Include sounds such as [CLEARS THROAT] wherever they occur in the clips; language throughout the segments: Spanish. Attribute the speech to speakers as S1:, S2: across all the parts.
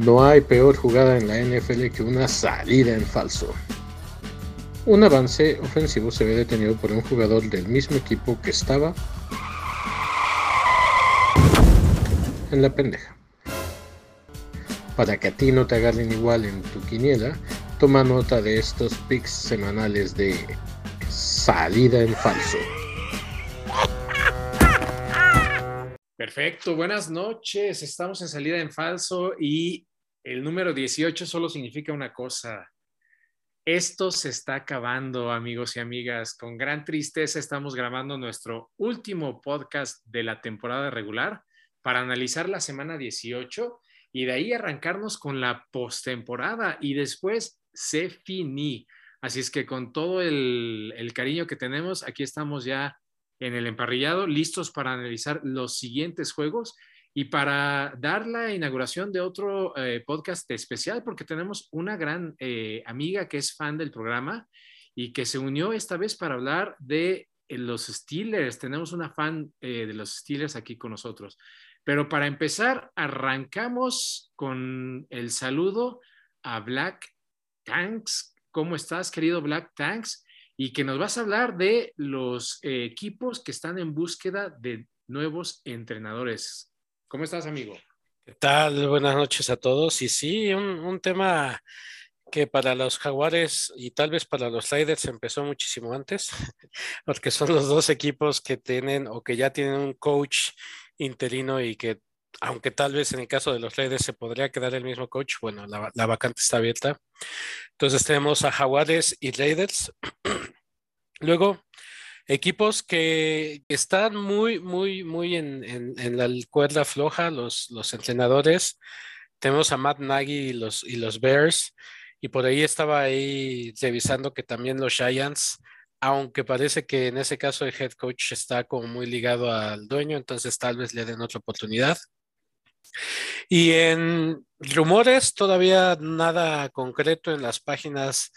S1: No hay peor jugada en la NFL que una salida en falso. Un avance ofensivo se ve detenido por un jugador del mismo equipo que estaba en la pendeja. Para que a ti no te agarren igual en tu quiniela, toma nota de estos picks semanales de salida en falso.
S2: Perfecto, buenas noches. Estamos en salida en falso y el número 18 solo significa una cosa. Esto se está acabando, amigos y amigas. Con gran tristeza estamos grabando nuestro último podcast de la temporada regular para analizar la semana 18 y de ahí arrancarnos con la postemporada y después se finí. Así es que con todo el, el cariño que tenemos, aquí estamos ya en el emparrillado, listos para analizar los siguientes juegos y para dar la inauguración de otro eh, podcast especial, porque tenemos una gran eh, amiga que es fan del programa y que se unió esta vez para hablar de eh, los Steelers. Tenemos una fan de los Steelers aquí con nosotros. Pero para empezar, arrancamos con el saludo a Black Tanks. ¿Cómo estás, querido Black Tanks? y que nos vas a hablar de los eh, equipos que están en búsqueda de nuevos entrenadores. ¿Cómo estás, amigo?
S3: ¿Qué tal? Buenas noches a todos. Y sí, un, tema que para los jaguares y tal vez para los Raiders empezó muchísimo antes, [LAUGHS] porque son los dos equipos que tienen o que ya tienen un coach interino y que aunque tal vez en el caso de los Raiders se podría quedar el mismo coach, bueno, la, la vacante está abierta. Entonces tenemos a Jaguares y Raiders. [CLEARS THROAT] Luego, equipos que están muy, muy, muy en, la cuerda floja, los, los, entrenadores. Tenemos a Matt Nagy y los, y los Bears. Y por ahí estaba ahí revisando que también los Giants, aunque parece que en ese caso el head coach está como muy ligado al dueño, entonces tal vez le den otra oportunidad. Y en rumores, todavía nada concreto en las páginas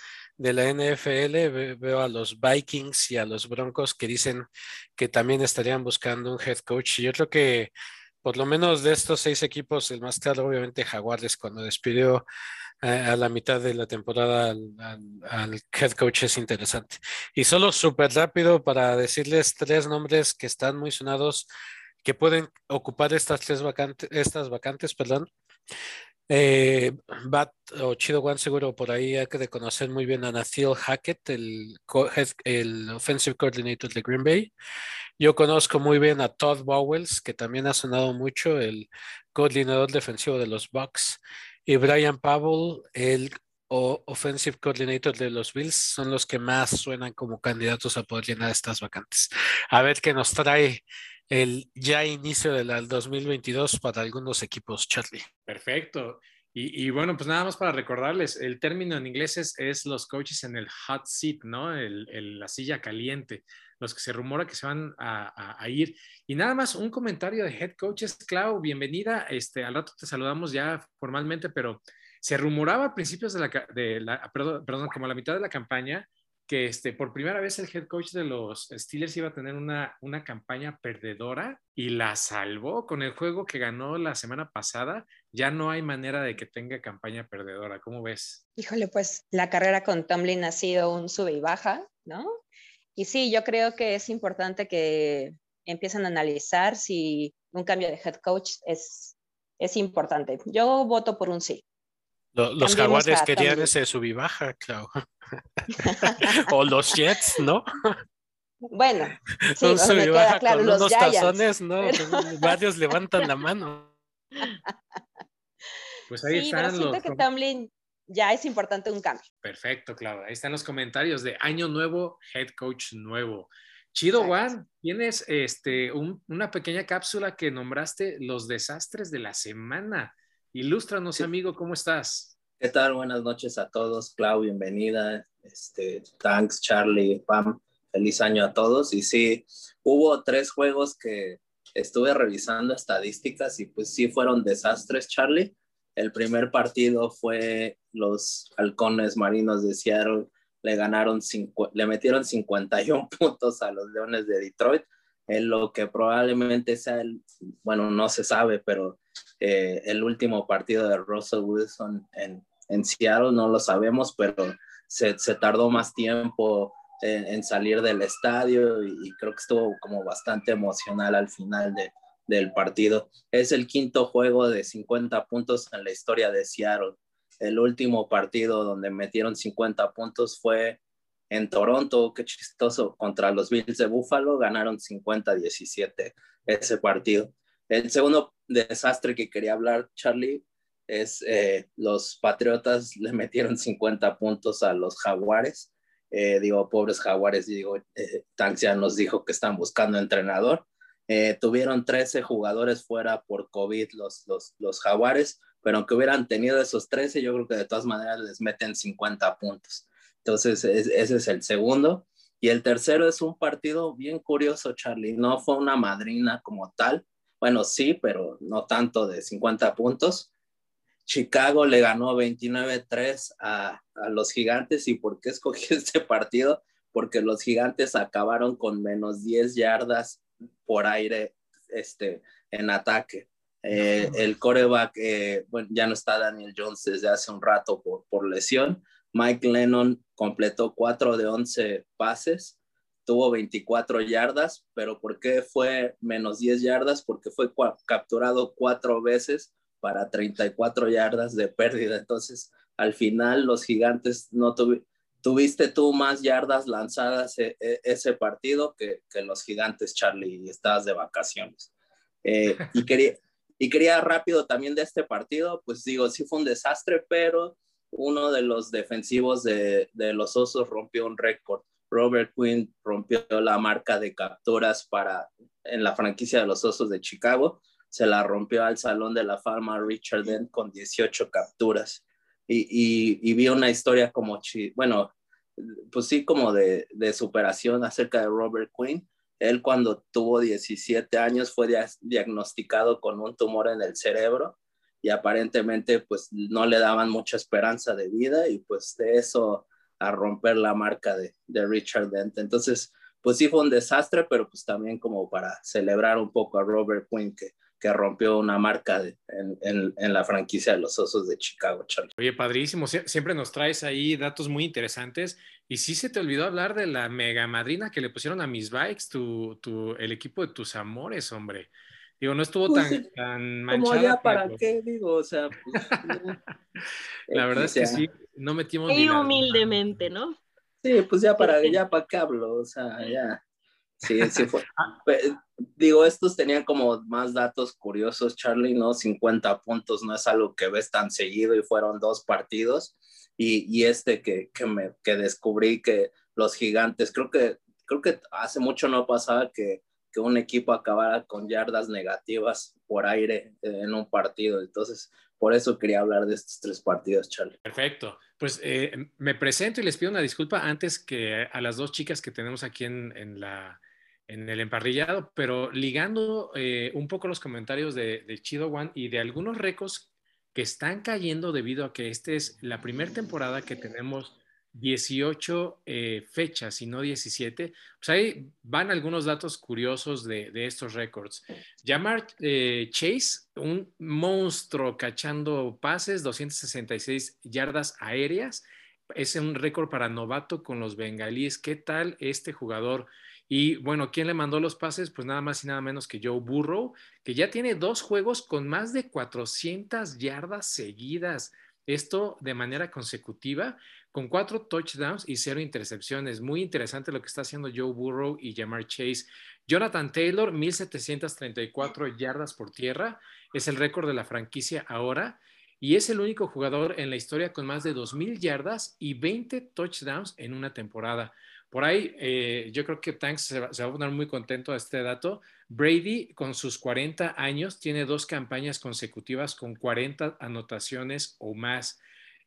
S3: de la NFL. Veo a los Vikings y a los Broncos que dicen que también estarían buscando un head coach. Yo creo que por lo menos de estos seis equipos, el más claro, obviamente, Jaguares, cuando despidió a la mitad de la temporada al, head coach es interesante. Y solo súper rápido para decirles tres nombres que están muy sonados que pueden ocupar estas tres vacantes, estas vacantes, perdón. Eh, Bat o Chido One seguro por ahí hay que conocer muy bien a Nathaniel Hackett, el, el offensive coordinator de Green Bay. Yo conozco muy bien a Todd Bowles, que también ha sonado mucho, el coordinador defensivo de los Bucks, y Brian Powell, el offensive coordinator de los Bills, son los que más suenan como candidatos a poder llenar estas vacantes. A ver qué nos trae el ya inicio del 2022 para algunos equipos, Charlie.
S2: Perfecto. Y, bueno, pues nada más para recordarles, el término en inglés es, los coaches en el hot seat, ¿no? El, la silla caliente, los que se rumora que se van a, ir. Y nada más un comentario de head coaches, Clau, bienvenida. Este, al rato te saludamos ya formalmente, pero se rumoraba a principios de la, de la perdón, perdón, como a la mitad de la campaña, que este, por primera vez el head coach de los Steelers iba a tener una, una campaña perdedora y la salvó con el juego que ganó la semana pasada. Ya no hay manera de que tenga campaña perdedora. ¿Cómo ves?
S4: Híjole, pues la carrera con Tomlin ha sido un sube y baja, ¿no? Y sí, yo creo que es importante que empiecen a analizar si un cambio de head coach es, es importante. Yo voto por un sí.
S3: Los, jaguares querían ese sub y baja, claro. [LAUGHS] o los Jets, ¿no?
S4: Bueno, sí, un sub y baja claro, con unos
S3: tazones, ¿no? Varios levantan la mano. [LAUGHS]
S4: Pues ahí sí, están pero siento que Tomlin ya es importante un cambio.
S2: Perfecto, claro. Ahí están los comentarios de año nuevo, head coach nuevo. Chido, Juan, tienes este, una pequeña cápsula que nombraste los desastres de la semana. Ilústranos, amigo, ¿cómo estás?
S5: ¿Qué tal? Buenas noches a todos. Clau, bienvenida. Este, thanks, Charlie, Pam. Feliz año a todos. Y sí, hubo tres juegos que estuve revisando estadísticas y pues sí fueron desastres, Charlie. El primer partido fue los halcones marinos de Seattle. Le ganaron, le metieron 51 [LAUGHS] puntos a los Leones de Detroit, en lo que probablemente sea el, bueno, no se sabe, pero eh, el último partido de Russell Wilson en, en Seattle, no lo sabemos, pero se, se tardó más tiempo en, salir del estadio y, creo que estuvo como bastante emocional al final de, del partido. Es el quinto juego de 50 puntos en la historia de Seattle. El último partido donde metieron 50 puntos fue en Toronto, qué chistoso, contra los Bills de Buffalo, ganaron 50-17 ese partido. El segundo desastre que quería hablar, Charlie, es eh, los Patriotas le metieron 50 puntos a los Jaguares. Eh, digo, pobres Jaguares, digo, eh, nos dijo que están buscando entrenador. Eh, tuvieron 13 jugadores fuera por COVID los, los, los Jaguares, pero aunque hubieran tenido esos 13, yo creo que de todas maneras les meten 50 puntos. Entonces, ese es el segundo. Y el tercero es un partido bien curioso, Charlie. No fue una madrina como tal. Bueno, sí, pero no tanto de 50 puntos. Chicago le ganó 29-3 a, a, los gigantes. ¿Y por qué escogí [LAUGHS] este partido? Porque los gigantes acabaron con menos 10 yardas por aire este, en ataque. Eh, el coreback, eh, bueno, ya no está Daniel Jones desde hace un rato por, por lesión, Mike Lennon completó 4 de 11 pases, tuvo 24 yardas, pero ¿por qué fue menos 10 yardas? Porque fue capturado cuatro veces para 34 yardas de pérdida. Entonces, al final, los gigantes no tuviste tú más yardas lanzadas e, e, ese partido que, los gigantes, Charlie, y estabas de vacaciones. Eh, y, quería, y quería rápido también de este partido, pues digo, sí fue un desastre, pero uno de los defensivos de, los Osos rompió un récord. Robert Quinn rompió la marca de capturas para en la franquicia de los Osos de Chicago. Se la rompió al Salón de la Fama Richard Dent con 18 capturas. Y, vi una historia como, bueno, pues sí, como de, de, superación acerca de Robert Quinn. Él cuando tuvo 17 años fue diagnosticado con un tumor en el cerebro y aparentemente pues no le daban mucha esperanza de vida y pues de eso a romper la marca de, de Richard Dent. Entonces, pues sí fue un desastre, pero pues también como para celebrar un poco a Robert Quinn que, que rompió una marca de, en, en, en, la franquicia de los Osos de Chicago, Charlie.
S2: Oye, padrísimo, siempre nos traes ahí datos muy interesantes y sí se te olvidó hablar de la mega madrina que le pusieron a mis bikes, tu, tu, el equipo de tus amores, hombre. Digo, no estuvo pues tan, tan manchada.
S5: Como ya para qué, digo, o sea. Pues, [LAUGHS]
S2: la verdad es que sí, no metimos.
S6: Y humildemente, ¿no?
S5: Sí, pues ya para, ya para qué hablo, o sea, ya. Sí, sí fue. [LAUGHS] Ah. digo, estos tenían como más datos curiosos, Charlie, ¿no? 50 puntos no es algo que ves tan seguido y fueron dos partidos. Y, y este que, que, me, que descubrí que los gigantes, creo que, creo que hace mucho no pasaba que que un equipo acabara con yardas negativas por aire en un partido. Entonces, por eso quería hablar de estos tres partidos, Charlie.
S2: Perfecto. Pues eh, me presento y les pido una disculpa antes que a las dos chicas que tenemos aquí en el emparrillado, pero ligando eh, un poco los comentarios de, de Chido One y de algunos récords que están cayendo debido a que esta es la primera temporada que tenemos 18 eh, fechas y no 17. Pues ahí van algunos datos curiosos de, estos récords. Jamar eh, Chase, un monstruo cachando pases, 266 yardas aéreas. Es un récord para novato con los bengalíes. ¿Qué tal este jugador? Y bueno, ¿quién le mandó los pases? Pues nada más y nada menos que Joe Burrow, que ya tiene dos juegos con más de 400 yardas seguidas. Esto de manera consecutiva con cuatro touchdowns y cero intercepciones. Muy interesante lo que está haciendo Joe Burrow y Jamar Chase. Jonathan Taylor, 1734 yardas por tierra, es el récord de la franquicia ahora y es el único jugador en la historia con más de 2.000 yardas y 20 touchdowns en una temporada. Por ahí, eh, yo creo que Tanks se va, a poner muy contento a este dato. Brady, con sus 40 años, tiene dos campañas consecutivas con 40 anotaciones o más.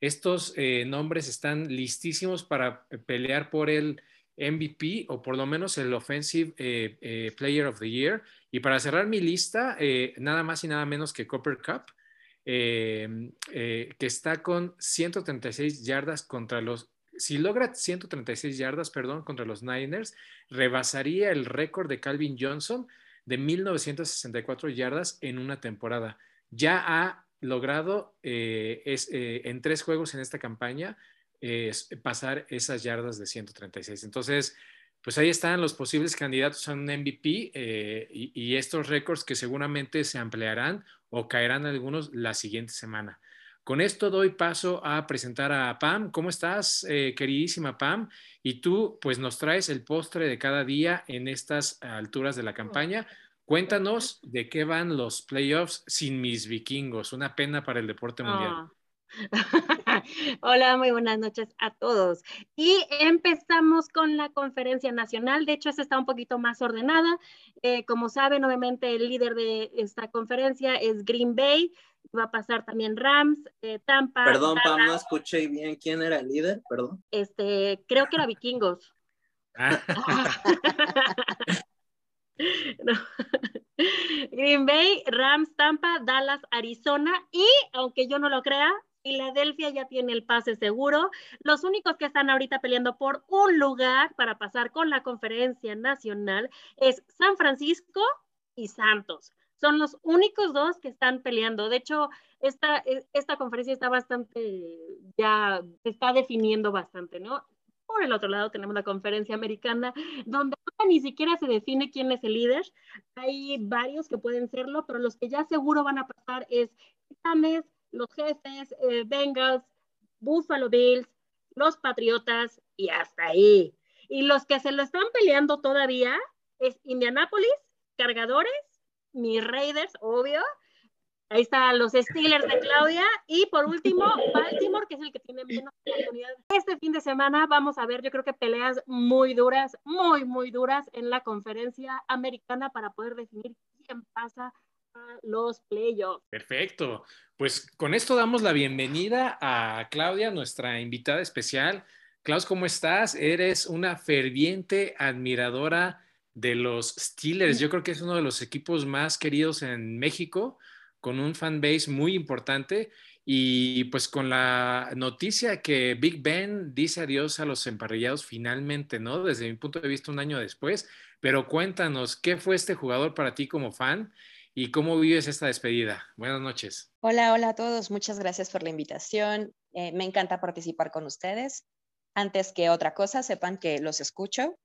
S2: Estos eh, nombres están listísimos para pelear por el MVP o por lo menos el Offensive eh, eh, Player of the Year. Y para cerrar mi lista, nada más y nada menos que Copper Cup, que está con 136 yardas contra los... Si logra 136 yardas, perdón, contra los Niners, rebasaría el récord de Calvin Johnson de 1964 yardas en una temporada. ya ha logrado eh, es, eh, en tres juegos en esta campaña pasar esas yardas de 136. Entonces, pues ahí están los posibles candidatos a un MVP y, y, estos récords que seguramente se ampliarán o caerán algunos la siguiente semana. Con esto doy paso a presentar a Pam. ¿Cómo estás, queridísima Pam? Y tú, pues nos traes el postre de cada día en estas alturas de la campaña. Cuéntanos de qué van los playoffs sin mis vikingos. Una pena para el deporte mundial.
S6: Ah. [LAUGHS] Hola, muy buenas noches a todos. Y empezamos con la conferencia nacional. De hecho, esta está un poquito más ordenada. Eh, como saben, obviamente el líder de esta conferencia es Green Bay. Va a pasar también Rams, eh, Tampa.
S5: Perdón, Pam, no escuché bien quién era el líder, perdón.
S6: Este, creo que era Vikingos. [LAUGHS] [LAUGHS] [LAUGHS] Ah. Green Bay, Rams, Tampa, Dallas, Arizona y, aunque yo no lo crea, Filadelfia ya tiene el pase seguro. Los únicos que están ahorita peleando por un lugar para pasar con la conferencia nacional es San Francisco y Santos. Son los únicos dos que están peleando. De hecho, esta, esta conferencia está bastante, ya se está definiendo bastante, ¿no? Por el otro lado tenemos la conferencia americana, donde ni siquiera se define quién es el líder. Hay varios que pueden serlo, pero los que ya seguro van a pasar es Titanes, los jefes, eh, Bengals, Buffalo Bills, los Patriotas y hasta ahí. Y los que se lo están peleando todavía es Indianapolis, Cargadores, mis Raiders, obvio, Ahí están los Steelers de Claudia. Y por último, Baltimore, que es el que tiene menos oportunidades. Este fin de semana vamos a ver, yo creo que peleas muy duras, muy, muy duras en la conferencia americana para poder definir quién pasa a los playoffs.
S2: Perfecto. Pues con esto damos la bienvenida a Claudia, nuestra invitada especial. Klaus, ¿cómo estás? Eres una ferviente admiradora de los Steelers. Yo creo que es uno de los equipos más queridos en México con un fanbase muy importante y pues con la noticia que Big Ben dice adiós a los emparrillados finalmente, ¿no? Desde mi punto de vista un año después, pero cuéntanos, ¿qué fue este jugador para ti como fan y cómo vives esta despedida? Buenas noches.
S4: Hola, hola a todos, muchas gracias por la invitación. Eh, me encanta participar con ustedes. Antes que otra cosa, sepan que los escucho.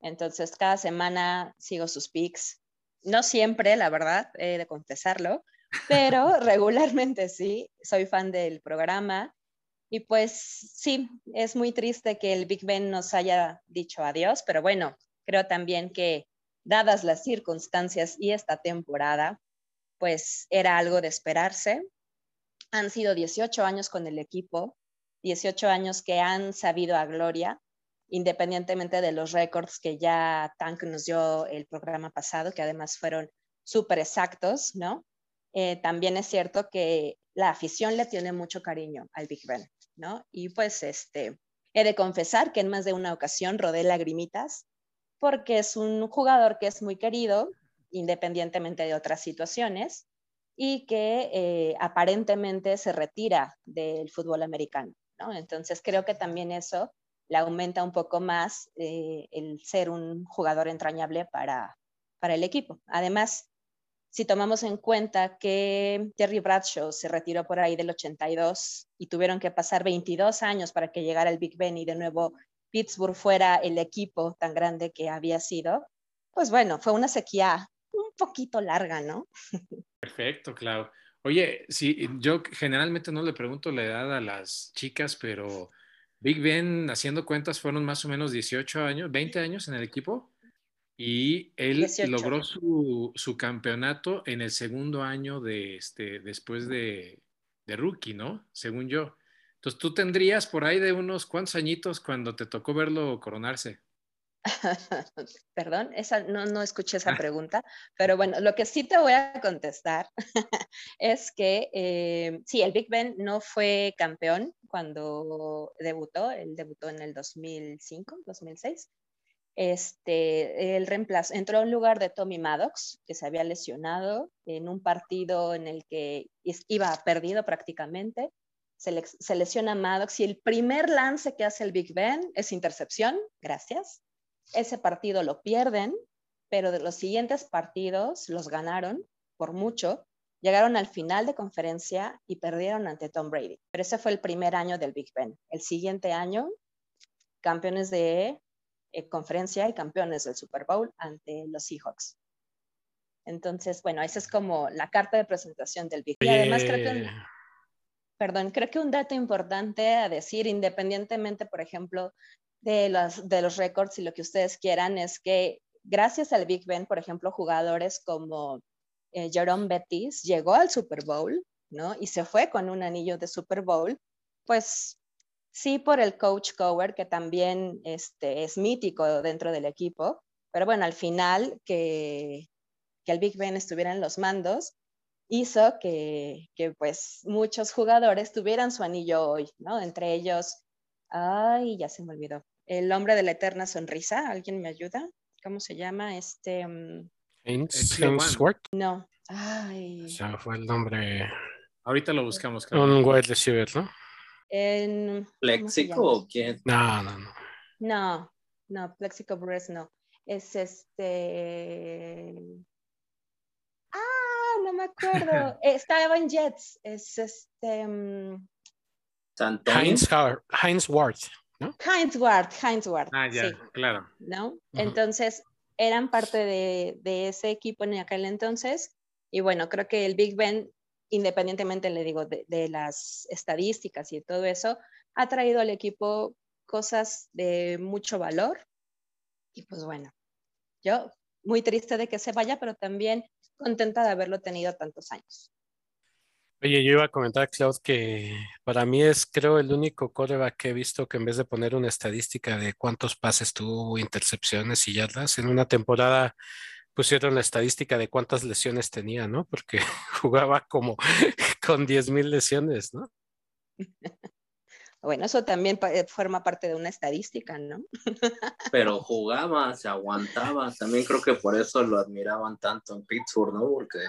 S4: Entonces, cada semana sigo sus pics. No siempre, la verdad, he de confesarlo, pero regularmente sí, soy fan del programa. Y pues sí, es muy triste que el Big Ben nos haya dicho adiós, pero bueno, creo también que dadas las circunstancias y esta temporada, pues era algo de esperarse. Han sido 18 años con el equipo, 18 años que han sabido a gloria, independientemente de los récords que ya Tank nos dio el programa pasado, que además fueron súper exactos, ¿no? Eh, también es cierto que la afición le tiene mucho cariño al Big Ben, ¿no? Y pues este, he de confesar que en más de una ocasión rodé lagrimitas porque es un jugador que es muy querido, independientemente de otras situaciones, y que eh, aparentemente se retira del fútbol americano, ¿no? Entonces creo que también eso le aumenta un poco más eh, el ser un jugador entrañable para, para el equipo. Además, si tomamos en cuenta que Terry Bradshaw se retiró por ahí del 82 y tuvieron que pasar 22 años para que llegara el Big Ben y de nuevo Pittsburgh fuera el equipo tan grande que había sido, pues bueno, fue una sequía un poquito larga, ¿no? [LAUGHS]
S2: Perfecto, Clau. Oye, sí, yo generalmente no le pregunto la edad a las chicas, pero Big Ben, haciendo cuentas, fueron más o menos 18 años, 20 años en el equipo. Y él logró su, su, campeonato en el segundo año de este, después de, de, rookie, ¿no? Según yo. Entonces tú tendrías por ahí de unos cuantos añitos cuando te tocó verlo coronarse. [LAUGHS]
S4: Perdón, esa, no, no escuché esa [LAUGHS] pregunta, pero bueno, lo que sí te voy a contestar [LAUGHS] es que eh, sí, el Big Ben no fue campeón cuando debutó, él debutó en el 2005, 2006, este, el reemplazo, entró en lugar de Tommy Maddox, que se había lesionado en un partido en el que iba perdido prácticamente. Se, se lesiona Maddox y el primer lance que hace el Big Ben es intercepción, gracias. Ese partido lo pierden, pero de los siguientes partidos los ganaron por mucho. Llegaron al final de conferencia y perdieron ante Tom Brady. Pero ese fue el primer año del Big Ben. El siguiente año, campeones de eh, conferencia y campeones del Super Bowl ante los Seahawks. Entonces, bueno, esa es como la carta de presentación del Big Ben. Y además creo que, un, perdón, creo que un dato importante a decir, independientemente, por ejemplo, de los, de los récords y lo que ustedes quieran, es que gracias al Big Ben, por ejemplo, jugadores como eh, Jerome Bettis llegó al Super Bowl, ¿no? Y se fue con un anillo de Super Bowl, pues sí por el coach Cower, que también este, es mítico dentro del equipo, pero bueno, al final que, que el Big Ben estuviera en los mandos hizo que, que, pues muchos jugadores tuvieran su anillo hoy, ¿no? Entre ellos, ay, ya se me olvidó, el hombre de la eterna sonrisa, ¿alguien me ayuda? ¿Cómo se llama? Este... Um... No. Ay.
S3: O sea, fue el nombre.
S2: Ahorita lo buscamos.
S3: Un wide receiver, ¿no?
S4: En...
S5: ¿Plexico o quién?
S3: No, no, no.
S4: No, no, Plexico Breast no. Es este. Ah, no me acuerdo. [LAUGHS] Estaba en Jets. Es este. Um...
S3: Heinz, Heinz Ward. ¿no?
S4: Heinz Ward, Heinz Ward.
S2: Ah, ya,
S4: sí.
S2: claro.
S4: ¿No? Uh -huh. Entonces, eran parte de, de, ese equipo en aquel entonces. Y bueno, creo que el Big Ben, independientemente, le digo, de, las estadísticas y todo eso, ha traído al equipo cosas de mucho valor. Y pues bueno, yo muy triste de que se vaya, pero también contenta de haberlo tenido tantos años.
S3: Oye, yo iba a comentar, Claude, que para mí es, creo, el único coreback que he visto que en vez de poner una estadística de cuántos pases tuvo, intercepciones y yardas, en una temporada pusieron la estadística de cuántas lesiones tenía, ¿no? Porque [LAUGHS] jugaba como [LAUGHS] con 10 mil lesiones, ¿no? [LAUGHS]
S4: Bueno, eso también forma parte de una estadística, ¿no?
S5: Pero jugaba, se aguantaba. También creo que por eso lo admiraban tanto en Pittsburgh, ¿no? Porque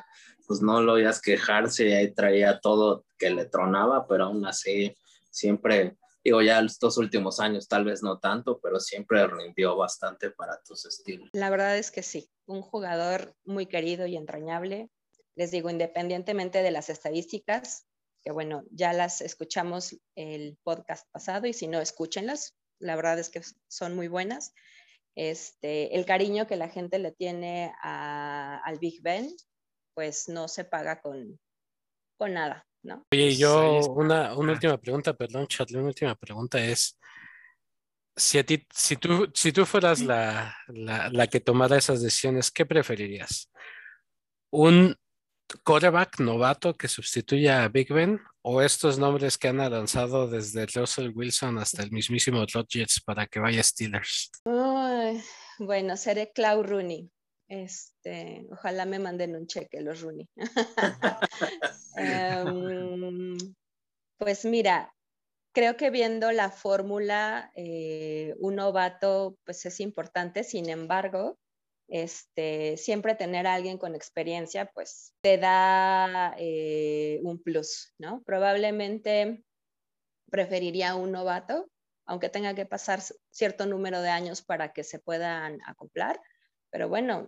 S5: pues no lo oías quejarse y ahí traía todo que le tronaba, pero aún así siempre, digo ya estos últimos años tal vez no tanto, pero siempre rindió bastante para tus estilos.
S4: La verdad es que sí, un jugador muy querido y entrañable. Les digo, independientemente de las estadísticas, que bueno, ya las escuchamos el podcast pasado y si no, escúchenlas. La verdad es que son muy buenas. Este, el cariño que la gente le tiene a, al Big Ben, pues no se paga con, con nada, ¿no?
S3: Oye, yo una, una última pregunta, perdón, Charlie, una última pregunta es, si, a ti, si, tú, si tú fueras la, la, la que tomara esas decisiones, ¿qué preferirías? ¿Un quarterback novato que sustituya a Big Ben o estos nombres que han lanzado desde Russell Wilson hasta el mismísimo Rodgers para que vaya Steelers?
S4: Bueno, seré Clau Rooney. Este, ojalá me manden un cheque los Rooney. um, [LAUGHS] [LAUGHS] pues mira, creo que viendo la fórmula, eh, un novato pues es importante, sin embargo, este, siempre tener a alguien con experiencia, pues te da eh, un plus, ¿no? Probablemente preferiría un novato, aunque tenga que pasar cierto número de años para que se puedan acoplar, pero bueno,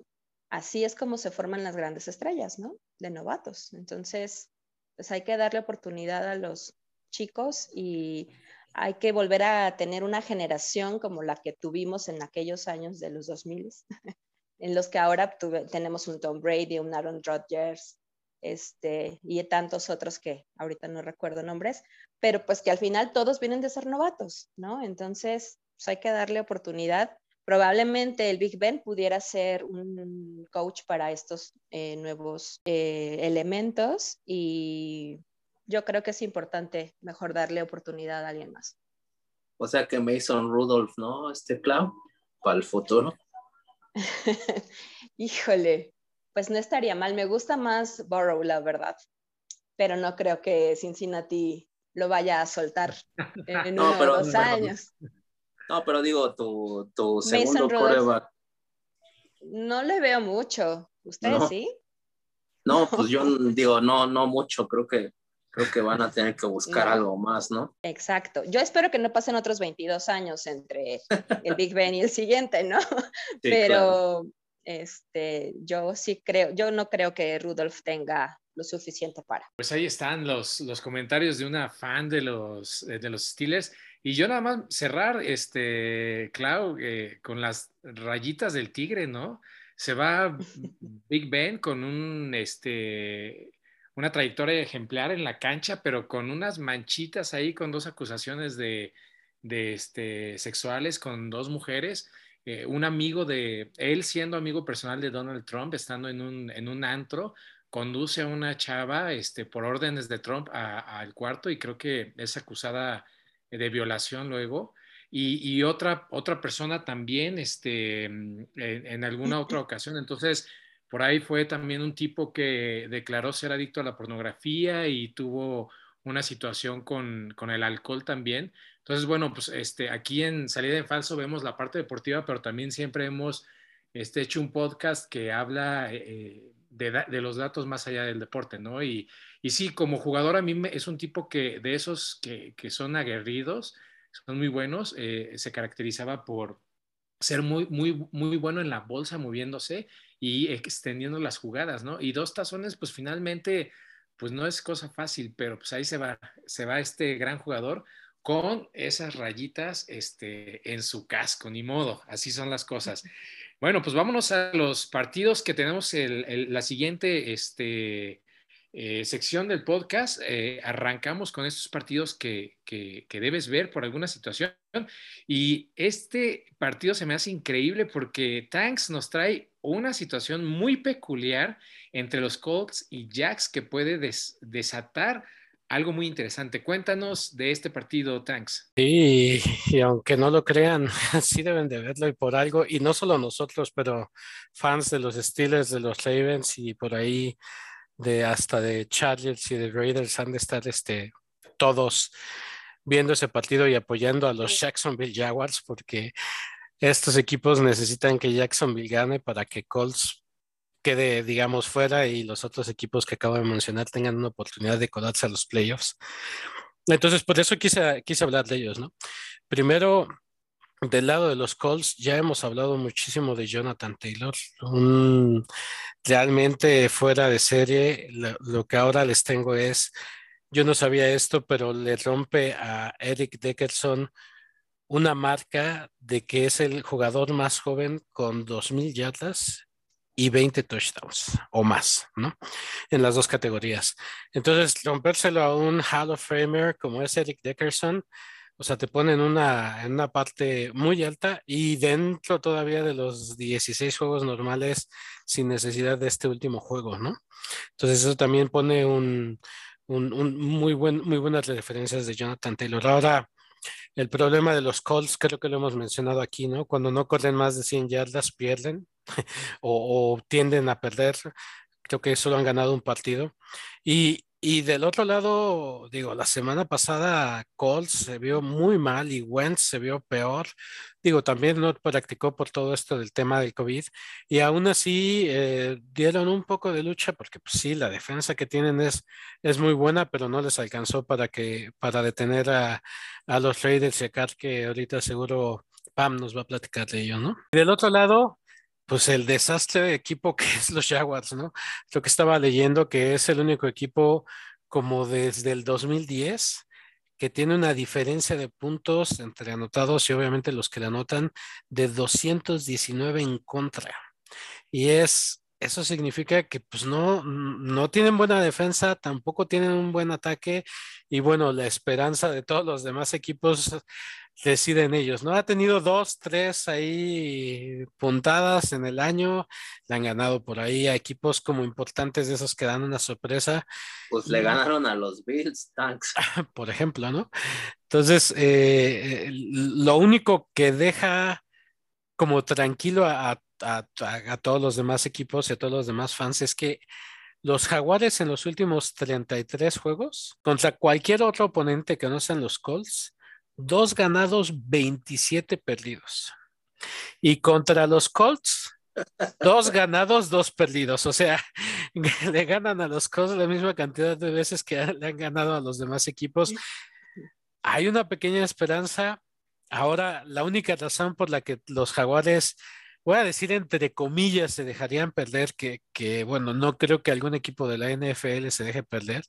S4: así es como se forman las grandes estrellas, ¿no? De novatos. Entonces, pues hay que darle oportunidad a los chicos y hay que volver a tener una generación como la que tuvimos en aquellos años de los 2000 [LAUGHS] en los que ahora tenemos un Tom Brady, un Aaron Rodgers, este, y tantos otros que ahorita no recuerdo nombres, pero pues que al final todos vienen de ser novatos, ¿no? Entonces, pues hay que darle oportunidad. Probablemente el Big Ben pudiera ser un coach para estos eh, nuevos eh, elementos y yo creo que es importante mejor darle oportunidad a alguien más.
S5: O sea que Mason Rudolph, ¿no? Este Clau, para el futuro. [LAUGHS]
S4: Híjole, pues no estaría mal. Me gusta más Burrow, la verdad. Pero no creo que Cincinnati lo vaya a soltar [LAUGHS] en no, uno pero, o dos años.
S5: No, pero digo, tu, tu segundo coreback.
S4: No le veo mucho. ¿Ustedes
S5: no.
S4: sí?
S5: No, pues yo digo, no, no mucho. Creo que creo que van a tener que buscar no. algo más, ¿no?
S4: Exacto. Yo espero que no pasen otros 22 años entre el Big Ben y el siguiente, ¿no? [LAUGHS] Sí, [LAUGHS] Pero claro. este, yo sí creo, yo no creo que Rudolph tenga lo suficiente para.
S2: Pues ahí están los, los comentarios de una fan de los, de los Steelers. Y yo nada más cerrar, este, Clau, eh, con las rayitas del tigre, ¿no? Se va [LAUGHS] Big Ben con un, este, una trayectoria ejemplar en la cancha, pero con unas manchitas ahí, con dos acusaciones de, de este, sexuales con dos mujeres. Eh, un amigo de él, siendo amigo personal de Donald Trump, estando en un, en un antro, conduce a una chava este, por órdenes de Trump al cuarto y creo que es acusada de violación luego. Y, otra, otra persona también este, en, en, alguna otra ocasión. Entonces, por ahí fue también un tipo que declaró ser adicto a la pornografía y tuvo una situación con, con el alcohol también. Entonces, bueno, pues este, aquí en Salida en Falso vemos la parte deportiva, pero también siempre hemos este, hecho un podcast que habla eh, de, los datos más allá del deporte, ¿no? Y, y sí, como jugador a mí me, es un tipo que de esos que, que son aguerridos, son muy buenos, eh, se caracterizaba por ser muy, muy, muy bueno en la bolsa moviéndose y extendiendo las jugadas, ¿no? Y dos tazones, pues finalmente, pues no es cosa fácil, pero pues ahí se va, se va este gran jugador con esas rayitas este, en su casco, ni modo, así son las cosas. Bueno, pues vámonos a los partidos que tenemos el, la siguiente este, eh, sección del podcast. Eh, arrancamos con estos partidos que, debes ver por alguna situación. Y este partido se me hace increíble porque Tanks nos trae una situación muy peculiar entre los Colts y Jacks que puede desatar algo muy interesante. Cuéntanos de este partido, Tanks.
S3: Sí, y aunque no lo crean, [LAUGHS] sí deben de verlo y por algo, y no solo nosotros, pero fans de los Steelers, de los Ravens y por ahí de hasta de Chargers y de Raiders han de estar este, todos viendo ese partido y apoyando a los Jacksonville Jaguars porque estos equipos necesitan que Jacksonville gane para que Colts quede, digamos, fuera y los otros equipos que acabo de mencionar tengan una oportunidad de colarse a los playoffs. Entonces, por eso quise, quise hablar de ellos, ¿no? Primero, del lado de los Colts, ya hemos hablado muchísimo de Jonathan Taylor, un, realmente fuera de serie. Lo, que ahora les tengo es, yo no sabía esto, pero le rompe a Eric Dickerson una marca de que es el jugador más joven con 2.000 yardas y 20 touchdowns o más, ¿no? En las dos categorías. Entonces, rompérselo a un Hall of Famer como es Eric Dickerson, o sea, te pone en una, en una parte muy alta y dentro todavía de los 16 juegos normales sin necesidad de este último juego, ¿no? Entonces, eso también pone un, un, un muy, buen, muy buenas referencias de Jonathan Taylor. Ahora, el problema de los Colts, creo que lo hemos mencionado aquí, ¿no? Cuando no corren más de 100 yardas, pierden [LAUGHS] o, tienden a perder. Creo que solo han ganado un partido. Y, y del otro lado, digo, la semana pasada Colts se vio muy mal y Wentz se vio peor. Digo, también no practicó por todo esto del tema del COVID y aún así eh, dieron un poco de lucha porque pues, sí, la defensa que tienen es, es muy buena, pero no les alcanzó para, que, para detener a, a los Raiders y acá que ahorita seguro Pam nos va a platicar de ello, ¿no? Del otro lado, pues el desastre de equipo que [LAUGHS] es los Jaguars, ¿no? Lo que estaba leyendo que es el único equipo como desde el 2010 que tiene una diferencia de puntos entre anotados y obviamente los que le anotan de 219 en contra. Y es eso significa que pues no, no tienen buena defensa, tampoco tienen un buen ataque y bueno, la esperanza de todos los demás equipos deciden ellos, ¿no? Ha tenido dos, tres ahí puntadas en el año, le han ganado por ahí a equipos como importantes de esos que dan una sorpresa.
S5: Pues le ganaron a los Bills, thanks. [LAUGHS]
S3: Por ejemplo, ¿no? Entonces, eh, lo único que deja como tranquilo a, a, a, a todos los demás equipos y a todos los demás fans es que los Jaguares en los últimos 33 juegos contra cualquier otro oponente que no sean los Colts dos ganados, 27 perdidos. Y contra los Colts, dos ganados, dos perdidos. O sea, [LAUGHS] le ganan a los Colts la misma cantidad de veces que [LAUGHS] le han ganado a los demás equipos. Hay una pequeña esperanza. Ahora, la única razón por la que los jaguares voy a decir entre comillas, se dejarían perder, que, que bueno, no creo que algún equipo de la NFL se deje perder,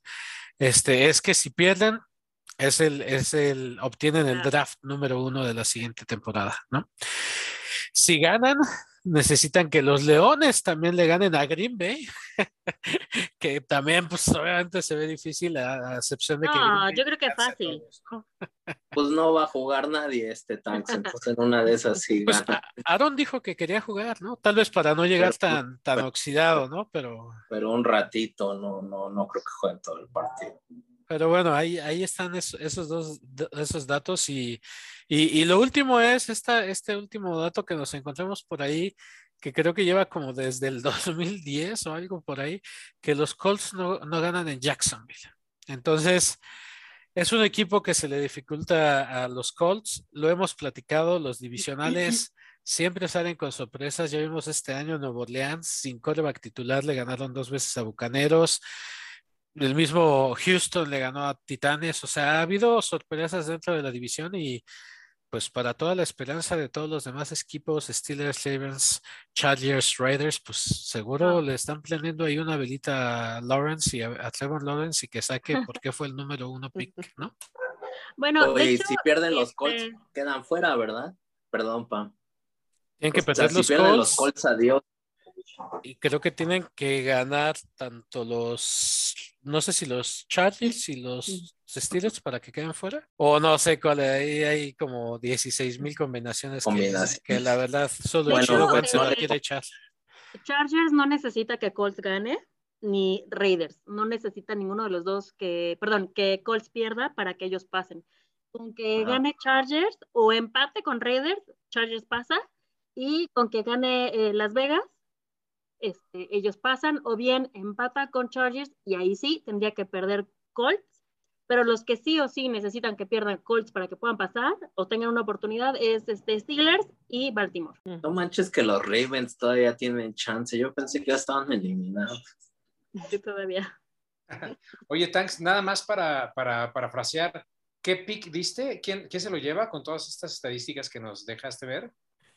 S3: este, es que si pierden, es el, es el, obtienen el draft número uno de la siguiente temporada, ¿no? Si ganan, necesitan que los Leones también le ganen a Green Bay, [LAUGHS] que también, pues obviamente se ve difícil, a, excepción de que.
S6: No, yo creo que es fácil. [LAUGHS]
S5: Pues no va a jugar nadie este Tanks, entonces en una de esas sí
S3: pues. Aaron dijo que quería jugar, ¿no? Tal vez para no llegar tan, tan oxidado, ¿no? Pero.
S5: Pero un ratito, no, no, no creo que jueguen todo el partido.
S3: Pero bueno, ahí, ahí están esos, dos esos datos y, y, lo último es esta, este último dato que nos encontramos por ahí, que creo que lleva como desde el [LAUGHS] 2010 o algo por ahí, que los Colts no, no ganan en Jacksonville. Entonces, es un equipo que se le dificulta a los Colts, lo hemos platicado, los divisionales siempre salen con sorpresas, ya vimos este año Nuevo Orleans sin coreback titular, le ganaron dos veces a Bucaneros. El mismo Houston le ganó a Titanes, o sea, ha habido sorpresas dentro de la división y pues para toda la esperanza de todos los demás equipos, Steelers, Ravens, Chargers, Raiders, pues seguro le están planeando ahí una velita a Lawrence y a, Trevor Lawrence y que saque por qué fue el número uno pick, ¿no?
S6: Bueno,
S5: Oye,
S6: de
S5: y
S6: hecho,
S5: si pierden los Colts,
S6: este,
S5: quedan fuera, ¿verdad? Perdón, Pam.
S3: Tienen que
S5: O sea,
S3: perder
S5: si pierden
S3: Colts.
S5: los Colts, adiós.
S3: Y creo que tienen que ganar tanto los, no sé si los Chargers y los Steelers para que queden fuera. O no sé cuál, ahí hay como 16 mil combinaciones que-
S5: Combinaciones.
S3: Que, la verdad solo
S5: Bueno,
S3: el Chido
S6: pues,
S3: se la quiere echar.
S6: Chargers no necesita que Colts gane, ni Raiders. No necesita ninguno de los dos que, perdón, que Colts pierda para que ellos pasen. Con que
S5: Ajá.
S6: gane Chargers o empate con Raiders, Chargers pasa. Y con que gane eh, Las Vegas, este, ellos pasan. O bien empata con Chargers y ahí sí tendría que perder Colts. Pero los que sí o sí necesitan que pierdan Colts para que puedan pasar o tengan una oportunidad es este, Steelers y Baltimore.
S5: No manches que los Ravens todavía tienen chance. Yo pensé que ya estaban eliminados.
S6: Yo todavía. [LAUGHS]
S2: Oye, Tanks, nada más para, para, parafrasear, ¿qué pick diste? ¿Quién, ¿Quién se lo lleva con todas estas estadísticas que nos dejaste ver?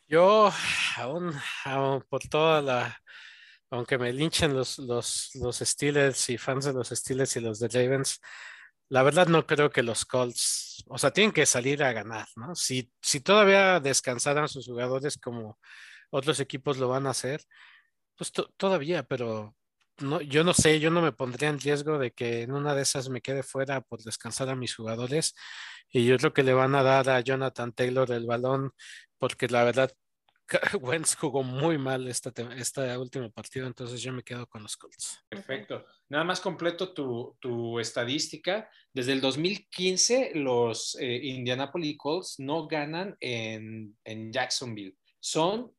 S3: Yo, aún, aún por toda la, aunque me linchen los, los, los Steelers y fans de los Steelers y los de Ravens, la verdad no creo que los Colts, o sea, tienen que salir a ganar, ¿no? Si, si todavía descansaran sus jugadores como otros equipos lo van a hacer, pues to- todavía, pero no, yo no sé, yo no me pondría en riesgo de que en una de esas me quede fuera por descansar a mis jugadores y yo creo que le van a dar a Jonathan Taylor el balón porque la verdad [LAUGHS] Wentz jugó muy mal esta, esta última partida, entonces yo me quedo con los Colts.
S2: Perfecto. Nada más completo tu, tu estadística. Desde el 2015, los eh, Indianapolis Colts no ganan en, en Jacksonville. Son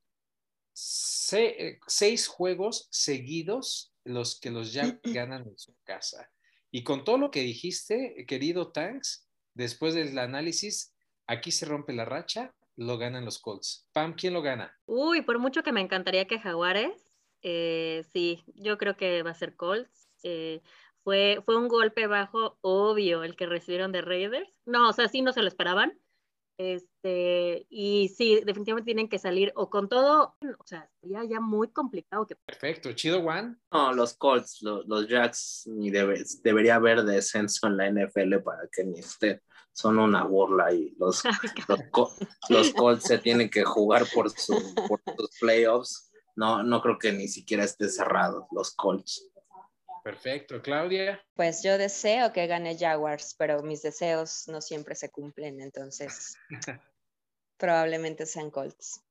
S2: se- seis juegos seguidos los que los Jack [LAUGHS] ganan en su casa. Y con todo lo que dijiste, querido Tanks, después del análisis, aquí se rompe la racha, lo ganan los Colts. Pam, ¿quién lo gana?
S6: Uy, por mucho que me encantaría que Jaguares, eh, sí, yo creo que va a ser Colts. Eh, fue, fue un golpe bajo obvio el que recibieron de Raiders. No, o sea, sí no se lo esperaban. Este, y sí, definitivamente tienen que salir o con todo, o sea, sería ya muy complicado que
S2: Perfecto. Chido, Juan.
S5: No, los Colts, lo- los, Jacks, ni debe- debería haber descenso en la NFL para que ni estén. Son una burla y los, [LAUGHS] los, los Colts se tienen que jugar por, su, por sus playoffs. No, no creo que ni siquiera esté cerrado los Colts.
S2: Perfecto. Claudia.
S4: Pues yo deseo que gane Jaguars, pero mis deseos no siempre se cumplen, entonces [LAUGHS] probablemente sean Colts.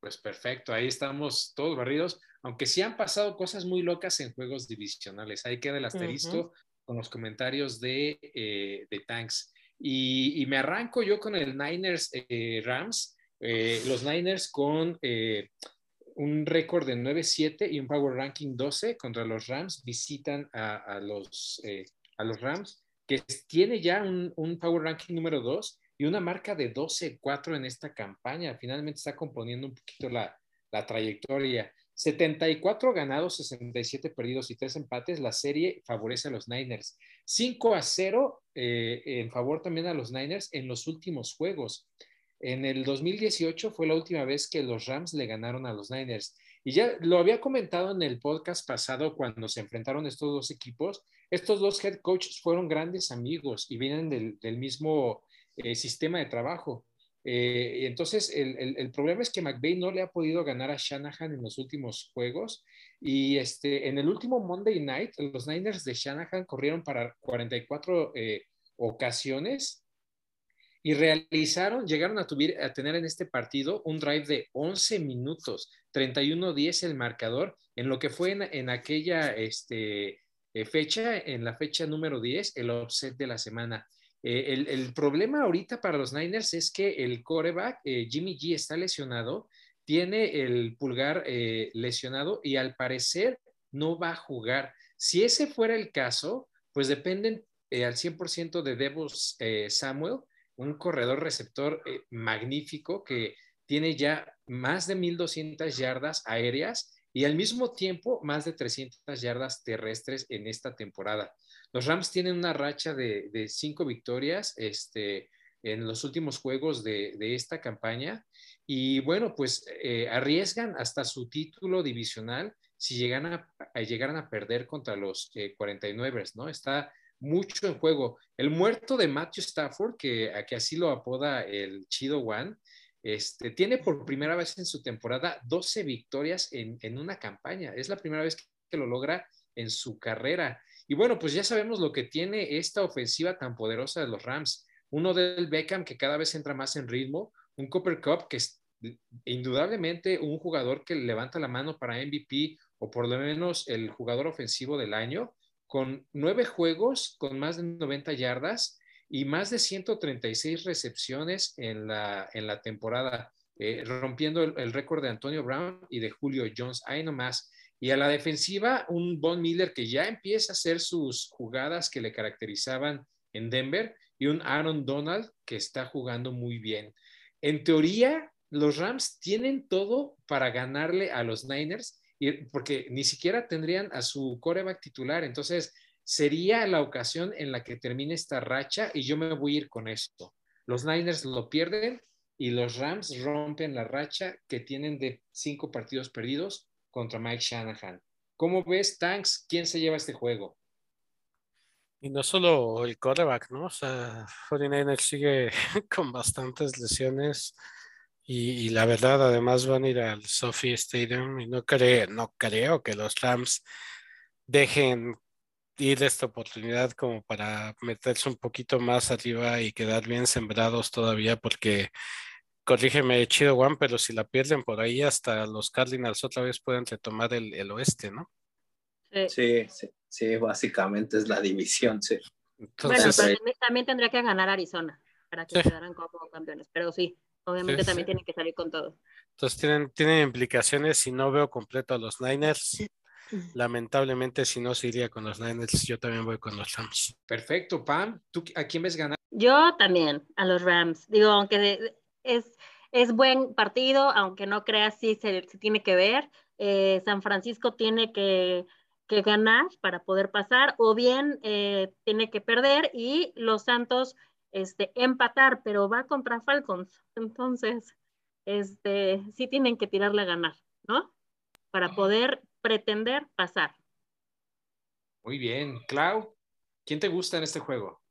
S2: Pues perfecto, ahí estamos todos barridos, aunque sí han pasado cosas muy locas en juegos divisionales. Ahí queda el asterisco con los comentarios de, eh, de Tanks. Y, y me arranco yo con el Niners eh, Rams. Eh, los Niners con eh, un récord de 9-7 y un Power Ranking 12 contra los Rams visitan a, a los, eh, Rams, que tiene ya un, un Power Ranking número 2 y una marca de 12-4 en esta campaña. Finalmente está componiendo un poquito la, la trayectoria. 74 ganados, 67 perdidos y 3 empates. La serie favorece a los Niners. 5 a 0 eh, en favor también a los Niners en los últimos juegos. En el 2018 fue la última vez que los Rams le ganaron a los Niners. Y ya lo había comentado en el podcast pasado cuando se enfrentaron estos dos equipos. Estos dos head coaches fueron grandes amigos y vienen del, mismo eh, sistema de trabajo. Eh, entonces, el, el, problema es que McVeigh no le ha podido ganar a Shanahan en los últimos juegos. Y este, en el último Monday Night, los Niners de Shanahan corrieron para 44 eh, ocasiones y realizaron, llegaron a, a tener en este partido un drive de 11 minutos, 31-10 el marcador, en lo que fue en, aquella este, eh, fecha, en la fecha número 10, el offset de la semana. Eh, el, problema ahorita para los Niners es que el coreback, eh, Jimmy G, está lesionado, tiene el pulgar lesionado y al parecer no va a jugar. Si ese fuera el caso, pues dependen al 100% de Devos Samuel, un corredor receptor magnífico que tiene ya más de 1.200 yardas aéreas y al mismo tiempo más de 300 yardas terrestres en esta temporada. Los Rams tienen una racha de, cinco victorias este, en los últimos juegos de, esta campaña y bueno, pues eh, arriesgan hasta su título divisional si llegan a, llegaran a perder contra los 49, eh, ¿no? Está mucho en juego. El muerto de Matthew Stafford, que, que así lo apoda el Chido One, este, tiene por primera vez en su temporada 12 victorias en, una campaña. Es la primera vez que lo logra en su carrera. Y bueno, pues ya sabemos lo que tiene esta ofensiva tan poderosa de los Rams. Uno del Beckham que cada vez entra más en ritmo, un Copper Cup que es indudablemente un jugador que levanta la mano para MVP o por lo menos el jugador ofensivo del año, con nueve juegos, con más de 90 yardas y más de 136 recepciones en la, en la temporada, eh, rompiendo el, récord de Antonio Brown y de Julio Jones. Ahí nomás. Y a la defensiva, un Von Miller que ya empieza a hacer sus jugadas que le caracterizaban en Denver y un Aaron Donald que está jugando muy bien. En teoría, los Rams tienen todo para ganarle a los Niners, porque ni siquiera tendrían a su coreback titular. Entonces, sería la ocasión en la que termine esta racha y yo me voy a ir con esto. Los Niners lo pierden y los Rams rompen la racha que tienen de cinco partidos perdidos contra Mike Shanahan. ¿Cómo ves, Tanks? ¿Quién se lleva este juego?
S3: Y no solo el quarterback, ¿no? O sea, 49ers sigue [LAUGHS] con bastantes lesiones y, la verdad, además van a ir al Sophie Stadium y no, no creo que los Rams dejen ir esta oportunidad como para meterse un poquito más arriba y quedar bien sembrados todavía, porque corrígeme, Chido Juan, pero si la pierden por ahí, hasta los Cardinals otra vez pueden retomar el, oeste, ¿no?
S5: Sí. sí, sí, básicamente es la división, sí.
S6: bueno, pero también tendría que ganar Arizona para que quedaran como campeones, pero sí, obviamente también tienen que salir con todo.
S3: Entonces tienen, tienen implicaciones y no veo completo a los Niners. [LAUGHS] Lamentablemente, si no se iría con los Niners, yo también voy con los Rams.
S2: Perfecto, Pam. ¿Tú a quién ves ganar?
S6: Yo también, a los Rams. Digo, aunque es, es buen partido, aunque no creas si se, tiene que ver. Eh, San Francisco tiene que, ganar para poder pasar, o bien eh, tiene que perder y los Santos este, empatar, pero va contra Falcons. Entonces, este, sí tienen que tirarle a ganar, ¿no? Para poder pretender pasar.
S2: Muy bien. Clau, ¿quién te gusta en este juego?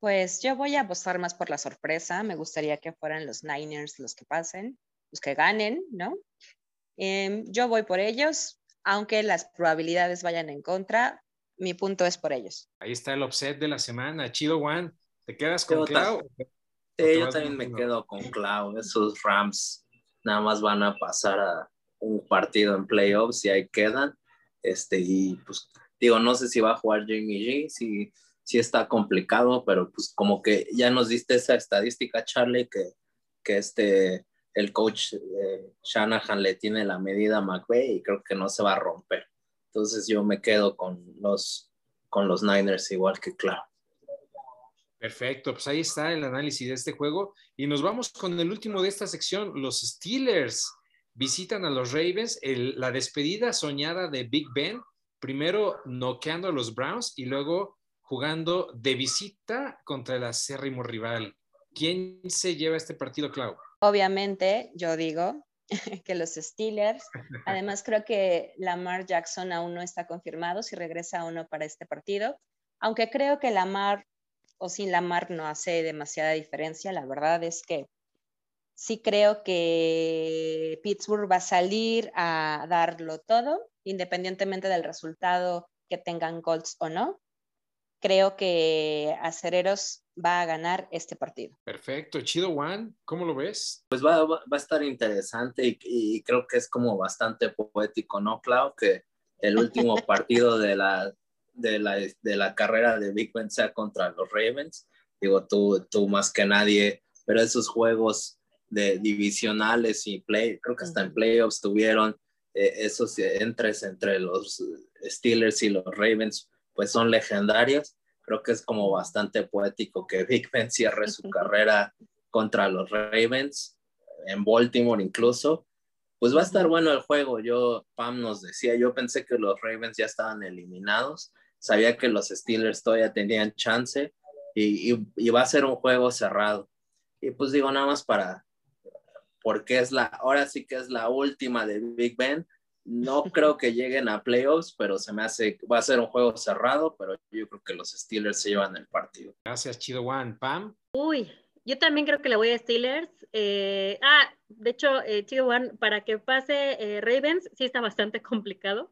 S4: Pues yo voy a apostar más por la sorpresa. Me gustaría que fueran los Niners los que pasen, los que ganen, ¿no? Em, yo voy por ellos, aunque las probabilidades vayan en contra. Mi punto es por ellos.
S2: Ahí está el offset de la semana. Chido Juan, ¿te quedas con Clau?
S5: Sí, yo también me quedo con Clau. Esos Rams nada más van a pasar a, un partido en playoffs y ahí quedan. Este, y pues digo, no sé si va a jugar Jamie G, si, si está complicado, pero pues como que ya nos diste esa estadística, Charlie, que, que este, el coach eh, Shanahan le tiene la medida a McVeigh y creo que no se va a romper. Entonces yo me quedo con los, con los Niners igual que claro.
S2: Perfecto, pues ahí está el análisis de este juego y nos vamos con el último de esta sección, los Steelers visitan a los Ravens, la despedida soñada de Big Ben, primero noqueando a los Browns y luego jugando de visita contra el acérrimo rival. ¿Quién se lleva este partido, Clau?
S4: Obviamente, yo digo [LAUGHS] que los Steelers. Además, creo que Lamar Jackson aún no está confirmado si regresa o no para este partido. Aunque creo que Lamar o sin Lamar no hace demasiada diferencia. La verdad es que sí creo que Pittsburgh va a salir a darlo todo, independientemente del resultado que tengan Colts o no. Creo que Acereros va a ganar este partido.
S2: Perfecto. Chido Juan, ¿cómo lo ves?
S5: Pues va, va, a estar interesante y, y, creo que es como bastante poético, ¿no, Clau? Que el último [LAUGHS] partido de la, de la, de la carrera de Big Ben sea contra los Ravens. Digo, tú, tú más que nadie, pero esos juegos de divisionales y play, creo que hasta en playoffs tuvieron eh, esos entres entre los Steelers y los Ravens, pues son legendarios creo que es como bastante poético que [LAUGHS] Big Ben cierre su carrera contra los Ravens, en Baltimore incluso. Pues va a estar bueno el juego. Yo, Pam nos decía, yo pensé que los Ravens ya estaban eliminados, sabía que los Steelers todavía tenían chance y, y, y va a ser un juego cerrado. Y pues digo, nada más para, porque es la, ahora sí que es la última de Big Ben, no creo que lleguen a playoffs, pero se me hace, va a ser un juego cerrado, pero yo creo que los Steelers se llevan el partido.
S2: Gracias, Chido Juan. Pam.
S6: Uy, yo también creo que le voy a Steelers. Eh, ah, de hecho, eh, Chido Juan, para que pase eh, Ravens, sí está bastante [LAUGHS] complicado.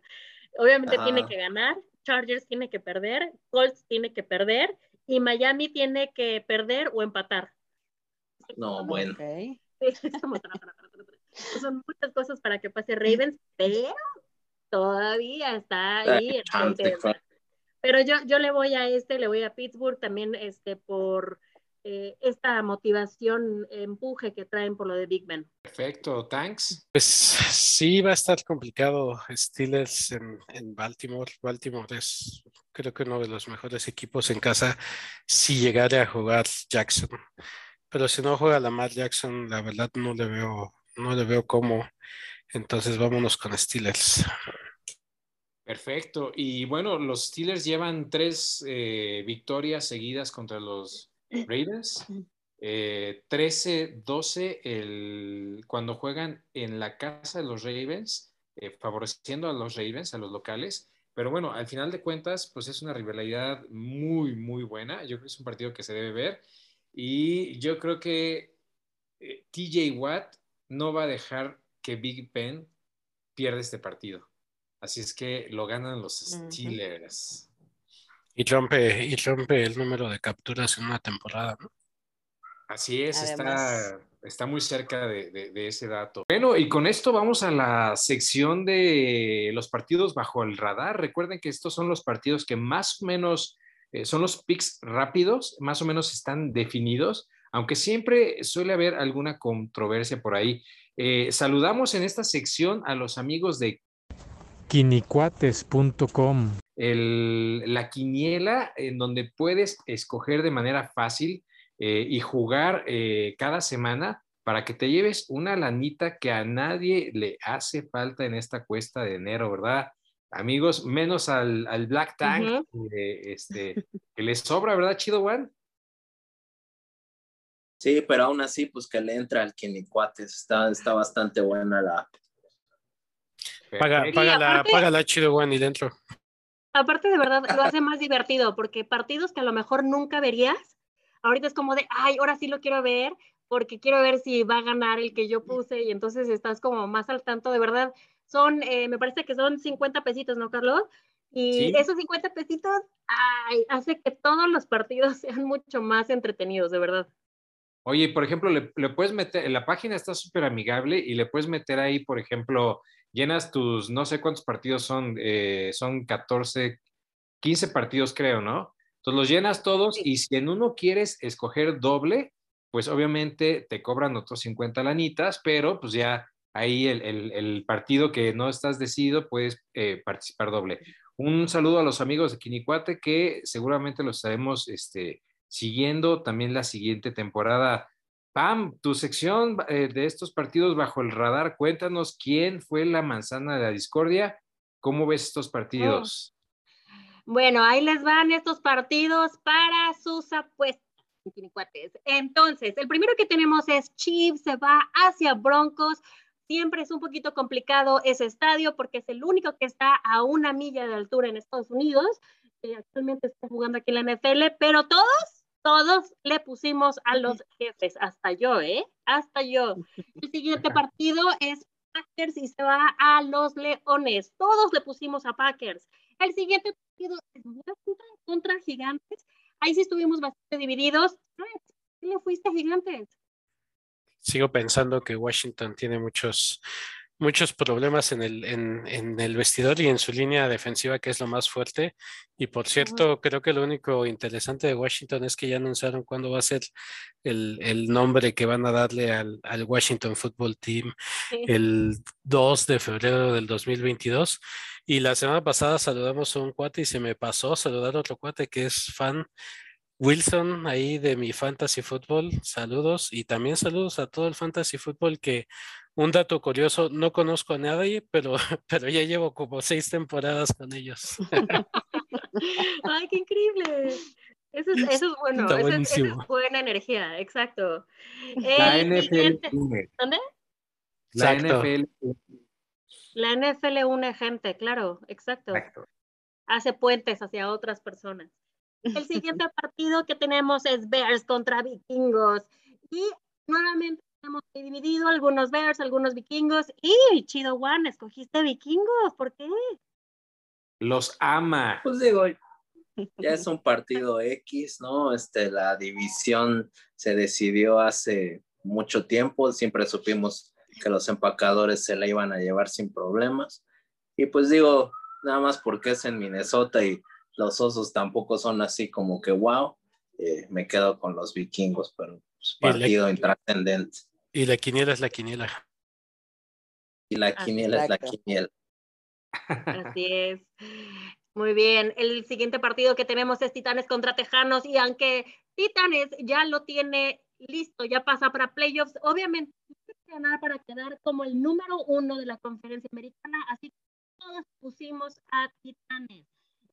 S6: Obviamente Ajá. tiene que ganar, Chargers tiene que perder, Colts tiene que perder y Miami tiene que perder o empatar.
S5: No, bueno.
S6: Okay. [LAUGHS] Son muchas cosas para que pase Ravens, pero todavía está ahí. Pero yo, yo le voy a este, le voy a Pittsburgh también este, por eh, esta motivación, empuje que traen por lo de Big Ben.
S2: Perfecto, thanks.
S3: Pues sí, va a estar complicado Steelers en, en Baltimore. Baltimore es creo que uno de los mejores equipos en casa si llegara a jugar Jackson. Pero si no juega Lamar Jackson, la verdad no le veo no le veo cómo. Entonces vámonos con Steelers.
S2: Perfecto. Y bueno, los Steelers llevan tres eh, victorias seguidas contra los Raiders. Eh, 13-12 el, cuando juegan en la casa de los Ravens, eh, favoreciendo a los Ravens, a los locales. Pero bueno, al final de cuentas, pues es una rivalidad muy, muy buena. Yo creo que es un partido que se debe ver. Y yo creo que eh, TJ Watt no va a dejar que Big Ben pierda este partido. Así es que lo ganan los Steelers.
S3: Y rompe, y rompe el número de capturas en una temporada, ¿no?
S2: Así es, está, está muy cerca de, de, de, ese dato. Bueno, y con esto vamos a la sección de los partidos bajo el radar. Recuerden que estos son los partidos que más o menos eh, son los picks rápidos, más o menos están definidos aunque siempre suele haber alguna controversia por ahí. Eh, saludamos en esta sección a los amigos de
S7: quinicuates.com.
S2: La quiniela en donde puedes escoger de manera fácil eh, y jugar eh, cada semana para que te lleves una lanita que a nadie le hace falta en esta cuesta de enero, ¿verdad? Amigos, menos al, al Black Tank, uh -huh. este, que les sobra, ¿verdad, Chido One?
S5: Sí, pero aún así, pues que le entra al Quinicuates. Está, está bastante buena la.
S3: Paga, paga, la,
S6: aparte-
S3: paga la chido one y dentro.
S6: Aparte de verdad, lo hace más divertido, porque partidos que a lo mejor nunca verías, ahorita es como de, ay, ahora sí lo quiero ver, porque quiero ver si va a ganar el que yo puse, y entonces estás como más al tanto, de verdad. Son, eh, me parece que son 50 pesitos, ¿no, Carlos? Y
S2: Sí.
S6: esos 50 pesitos, ay, hace que todos los partidos [LAUGHS] sean mucho más entretenidos, de verdad.
S2: Oye, por ejemplo, le, le puedes meter, la página está súper amigable y le puedes meter ahí, por ejemplo, llenas tus, no sé cuántos partidos son, eh, son 14, 15 partidos creo, ¿no? Entonces los llenas todos
S6: Sí.
S2: y si en uno quieres escoger doble, pues obviamente te cobran otros 50 lanitas, pero pues ya ahí el, el- el partido que no estás decidido puedes eh, participar doble. Un saludo a los amigos de Quinicuate que seguramente los estaremos este, siguiendo también la siguiente temporada. Pam, tu sección eh, de estos partidos bajo el radar, cuéntanos quién fue la manzana de la discordia, cómo ves estos partidos.
S6: Bueno, ahí les van estos partidos para sus apuestas. Entonces, el primero que tenemos es Chiefs, se va hacia Broncos. Siempre es un poquito complicado ese estadio porque es el único que está a una milla de altura en Estados Unidos. que actualmente está jugando aquí en la NFL, pero todos, todos le pusimos a los jefes, hasta yo, ¿eh? Hasta yo. [LAUGHS] El siguiente partido es Packers y se va a los Leones. Todos le pusimos a Packers. El siguiente partido es Washington contra Gigantes. Ahí sí estuvimos bastante divididos. ¿Qué le fuiste a Gigantes?
S3: Sigo pensando que Washington tiene muchos, muchos problemas en el, en, en el vestidor y en su línea defensiva, que es lo más fuerte. Y por cierto, creo que lo único interesante de Washington es que ya anunciaron cuándo va a ser el, el nombre que van a darle al, al Washington Football Team
S6: Sí.
S3: el 2 de febrero del 2022. Y la semana pasada saludamos a un cuate y se me pasó saludar a otro cuate que es fan Wilson ahí de mi Fantasy Football. Saludos y también saludos a todo el Fantasy Football que un dato curioso, no conozco a nadie, pero, [LAUGHS] pero ya llevo como seis temporadas con ellos. [LAUGHS]
S6: ¡Ay, qué increíble! Eso es, eso es [LAUGHS] bueno, eso es- eso es
S3: buenísimo.
S6: buena energía, exacto.
S2: La
S6: El
S2: NFL
S6: siguiente-
S2: une.
S6: ¿Dónde?
S2: La
S3: Exacto.
S2: NFL
S6: La NFL une gente, claro, exacto.
S2: Exacto.
S6: Hace puentes hacia otras personas. El siguiente partido que tenemos es Bears contra Vikingos. Y nuevamente hemos dividido algunos Bears, algunos Vikingos. Y Chido One, escogiste Vikingos. ¿Por qué?
S2: Los ama.
S5: Pues digo, ya es un [LAUGHS] partido X, ¿no? Este, la división se decidió hace mucho tiempo, siempre supimos que los empacadores se la iban a llevar sin problemas. Y pues digo, nada más porque es en Minnesota y los osos tampoco son así como que wow, eh, me quedo con los vikingos, pero pues, partido intrascendente.
S3: Y la quiniela es la quiniela.
S5: Y la quiniela es la quiniela.
S6: Así es. Muy bien. El siguiente partido que tenemos es Titanes contra Tejanos. Y aunque Titanes ya lo tiene listo, ya pasa para playoffs, obviamente tiene que ganar para quedar como el número uno de la conferencia americana. Así que todos pusimos a Titanes.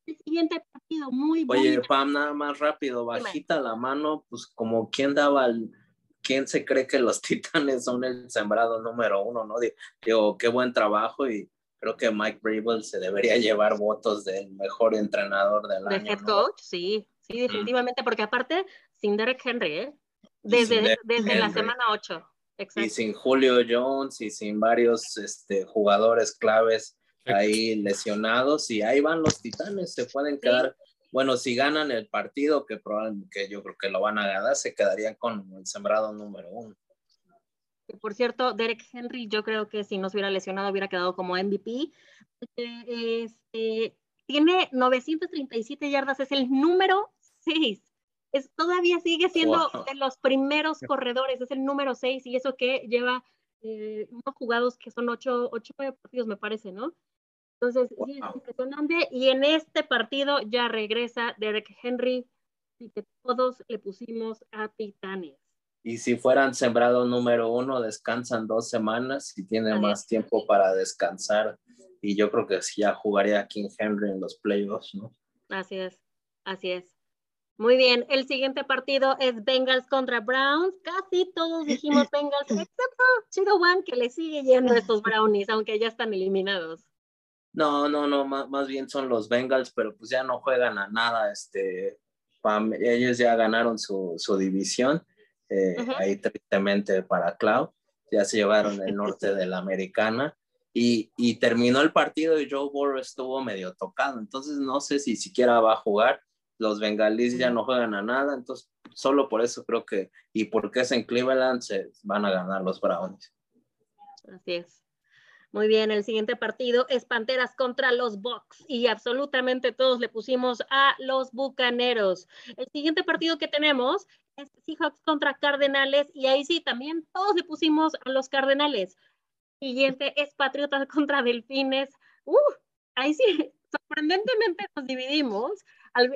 S6: El siguiente partido, muy
S5: Oye,
S6: bonito.
S5: Pam, nada más rápido, bajita la mano, pues como quién daba el, quién se cree que los [LAUGHS] titanes son el sembrado número uno, ¿no? Digo, qué buen trabajo y creo que Mike Brable se debería [LAUGHS] llevar votos del mejor entrenador del
S6: de
S5: año.
S6: head
S5: ¿no?
S6: coach, sí, sí, definitivamente, porque aparte, sin Derek Henry, ¿eh? Desde, desde la semana 8.
S5: Y
S6: Exacto.
S5: sin Julio Jones y sin varios este, jugadores claves ahí lesionados y ahí van los titanes, se pueden quedar, bueno, si ganan el partido, que probablemente que yo creo que lo van a ganar, se quedarían con el sembrado número uno.
S6: Por cierto, Derek Henry, yo creo que si no se hubiera lesionado hubiera quedado como MVP. este, tiene 937 yardas, es el número 6. Es, todavía sigue siendo
S5: Wow.
S6: de los primeros corredores, es el número 6 y eso que lleva eh, unos jugados que son 8, 8 partidos, me parece, ¿no? Entonces, sí, es
S5: Wow.
S6: impresionante. Y en este partido ya regresa Derek Henry, y que todos le pusimos a Titanes.
S5: Y si fueran sembrado número uno, descansan dos semanas y tienen
S6: Así
S5: más tiempo para descansar. Y yo creo que sí ya jugaría King Henry en los playoffs, ¿no?
S6: Así es, así es. Muy bien, el siguiente partido es Bengals contra Browns. Casi todos dijimos [CLEARS THROAT] Bengals, excepto Chido One, que le sigue yendo a estos Brownies, aunque ya están eliminados.
S5: No, no, no, más, más bien son los Bengals, pero pues ya no juegan a nada. Este, pam- ellos ya ganaron su, su división. eh. Ahí tristemente para Cloud. Ya se llevaron el norte de la americana. Y, y terminó el partido y Joe Burrow estuvo medio tocado. Entonces no sé si siquiera va a jugar. Los bengalíes ya no juegan a nada. Entonces solo por eso creo que, y porque es en Cleveland, se van a ganar los Browns.
S6: Así es. Muy bien, el siguiente partido es Panteras contra los Bucks y absolutamente todos le pusimos a los Bucaneros. El siguiente partido que tenemos es Seahawks contra Cardenales y ahí sí, también todos le pusimos a los Cardenales. Siguiente es Patriotas [LAUGHS] contra Delfines. Uh, ahí sí, [LAUGHS] sorprendentemente nos dividimos.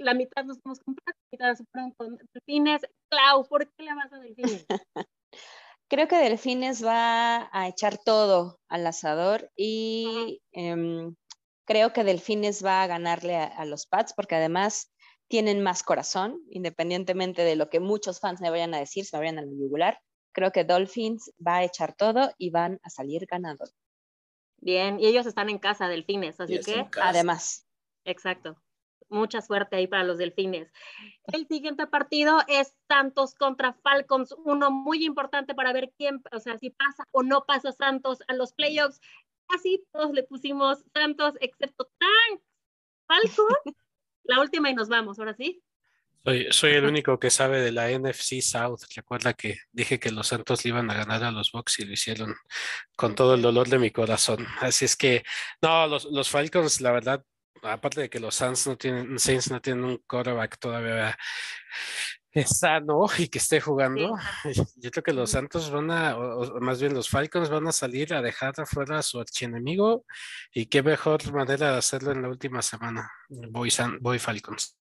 S6: La mitad nos fuimos con la mitad se fueron con Delfines. Clau, ¿por qué le vas a Delfines? [LAUGHS]
S4: Creo que Delfines va a echar todo al asador y em, creo que Delfines va a ganarle a, a los Pats porque además tienen más corazón, independientemente de lo que muchos fans me vayan a decir, se me vayan a la yugular. Creo que Dolphins va a echar todo y van a salir ganadores.
S6: Bien, y ellos están en casa, Delfines,
S5: Y
S6: así
S5: es
S6: que.
S4: Además,
S6: exacto. Mucha suerte ahí para los Delfines. El siguiente partido es Santos contra Falcons, uno muy importante para ver quién, o sea, si pasa o no pasa Santos a los playoffs. Así todos le pusimos Santos, excepto Tank. Falcons, la última y nos vamos, ahora sí.
S3: Soy, el único que sabe de la NFC South. Recuerda que dije que los Santos le iban a ganar a los Bucks y lo hicieron con todo el dolor de mi corazón. Así es que, no, los Falcons, la verdad, aparte de que los Saints no tienen, Saints no tienen un quarterback todavía eh, sano y que esté jugando, [LAUGHS] yo creo que los Santos van a, o, o más bien los Falcons van a salir a dejar afuera a su archienemigo y qué mejor manera de hacerlo en la última semana. Voy, San- voy Falcons.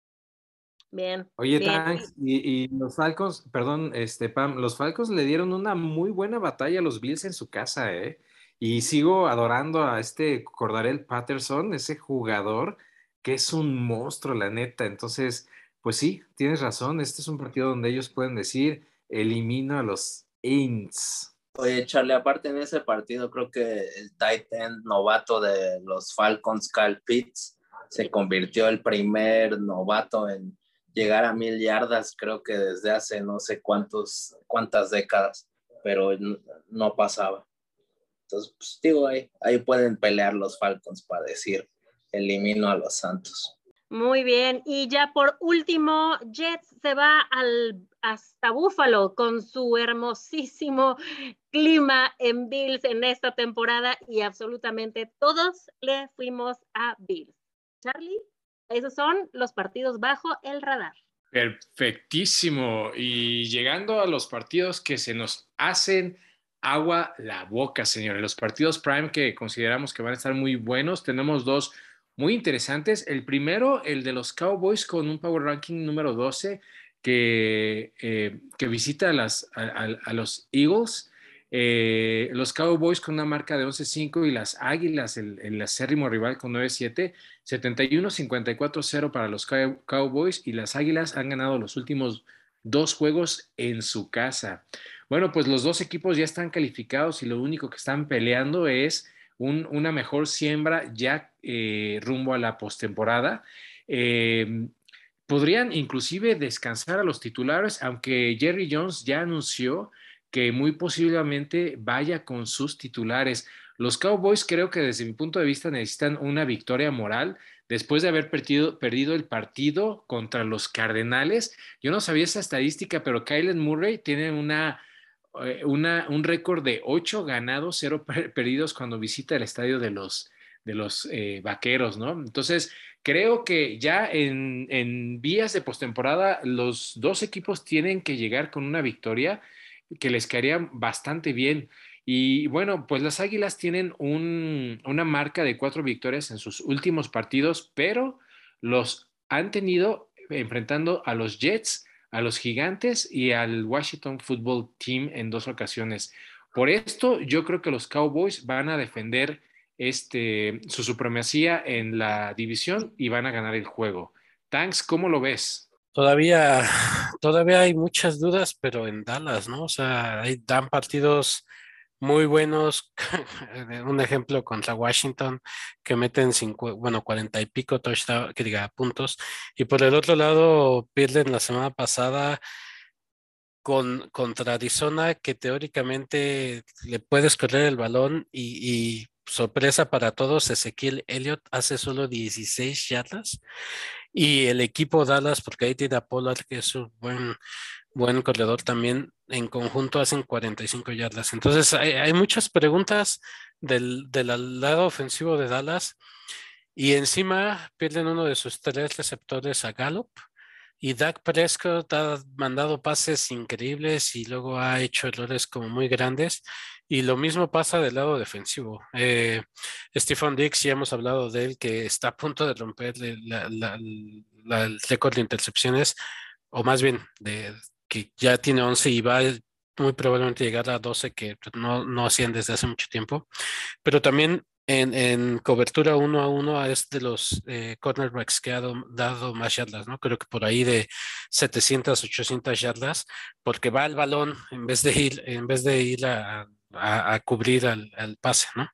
S6: Bien.
S7: Oye,
S6: bien.
S7: Tanks, y, y los Falcons, perdón, este Pam, los Falcons le dieron una muy buena batalla a los Bills en su casa, ¿eh? Y sigo adorando a este Cordarel Patterson, ese jugador que es un monstruo, la neta. Entonces, pues sí, tienes razón, este es un partido donde ellos pueden decir, elimino a los Aints.
S5: Oye, Charlie, aparte en ese partido, creo que el tight end novato de los Falcons, Kyle Pitts, se convirtió el primer novato en llegar a mil yardas, creo que desde hace no sé cuántos, cuántas décadas, pero no pasaba. Entonces, pues digo, ahí, ahí pueden pelear los Falcons para decir, elimino a los Santos.
S6: Muy bien, y ya por último, Jets se va al, hasta Buffalo con su hermosísimo clima en Bills en esta temporada y absolutamente todos le fuimos a Bills. Charlie, esos son los partidos bajo el radar.
S2: Perfectísimo. Y llegando a los partidos que se nos hacen agua la boca, señores. Los partidos Prime que consideramos que van a estar muy buenos. Tenemos dos muy interesantes. El primero, el de los Cowboys con un Power Ranking número 12 que, eh, que visita a, las, a, los Eagles. Eh, los Cowboys con una marca de 11-5 y las Águilas, el, el acérrimo rival con 9-7. 71-54-0 para los Cow- Cowboys y las Águilas han ganado los últimos dos juegos en su casa. Bueno, pues los dos equipos ya están calificados y lo único que están peleando es un- una mejor siembra ya eh, rumbo a la postemporada. Eh, podrían inclusive descansar a los titulares, aunque Jerry Jones ya anunció que muy posiblemente vaya con sus titulares. Los Cowboys creo que desde mi punto de vista necesitan una victoria moral después de haber perdido, perdido el partido contra los Cardenales. Yo no sabía esa estadística, pero Kylen Murray tiene una, una, un récord de 8 ganados, 0 per- perdidos cuando visita el estadio de los, de los eh, Vaqueros, ¿no? Entonces, creo que ya en, en vías de postemporada los dos equipos tienen que llegar con una victoria que les caería bastante bien. Y bueno, pues las Águilas tienen un- una marca de cuatro victorias en sus últimos partidos, pero los han tenido enfrentando a los Jets, a los Gigantes y al Washington Football Team en dos ocasiones. Por esto, yo creo que los Cowboys van a defender este, su supremacía en la división y van a ganar el juego. Tanks, ¿cómo lo ves?
S3: Todavía, todavía hay muchas dudas, pero en Dallas, ¿no? O sea, dan partidos muy buenos. [LAUGHS] Un ejemplo contra Washington, que meten cincu- bueno, cuarenta y pico touchdown, que diga, puntos. Y por el otro lado, pierden la semana pasada con, contra Arizona, que teóricamente le puedes correr el balón y, sorpresa para todos, Ezequiel Elliott hace solo 16 yardas. Y el equipo Dallas, porque ahí tiene a que es un buen, buen corredor también, en conjunto hacen 45 yardas. Entonces, hay, hay muchas preguntas del, del lado ofensivo de Dallas. Y encima pierden uno de sus tres receptores a Gallup. Y Dak Prescott ha mandado pases increíbles y luego ha hecho errores como muy grandes. Y lo mismo pasa del lado defensivo. Eh, Stephen Dix, ya hemos hablado de él, que está a punto de romper la- la- la- el récord de intercepciones, o más bien, de, que ya tiene 11 y va muy probablemente llegar a 12 que no, no hacían desde hace mucho tiempo. Pero también en, en, cobertura uno a uno es de los eh, cornerbacks que ha dado más yardas, ¿no? Creo que por ahí de 700, 800 yardas, porque va el balón en vez de ir, en vez de ir a, a, a cubrir al, al, pase, ¿no?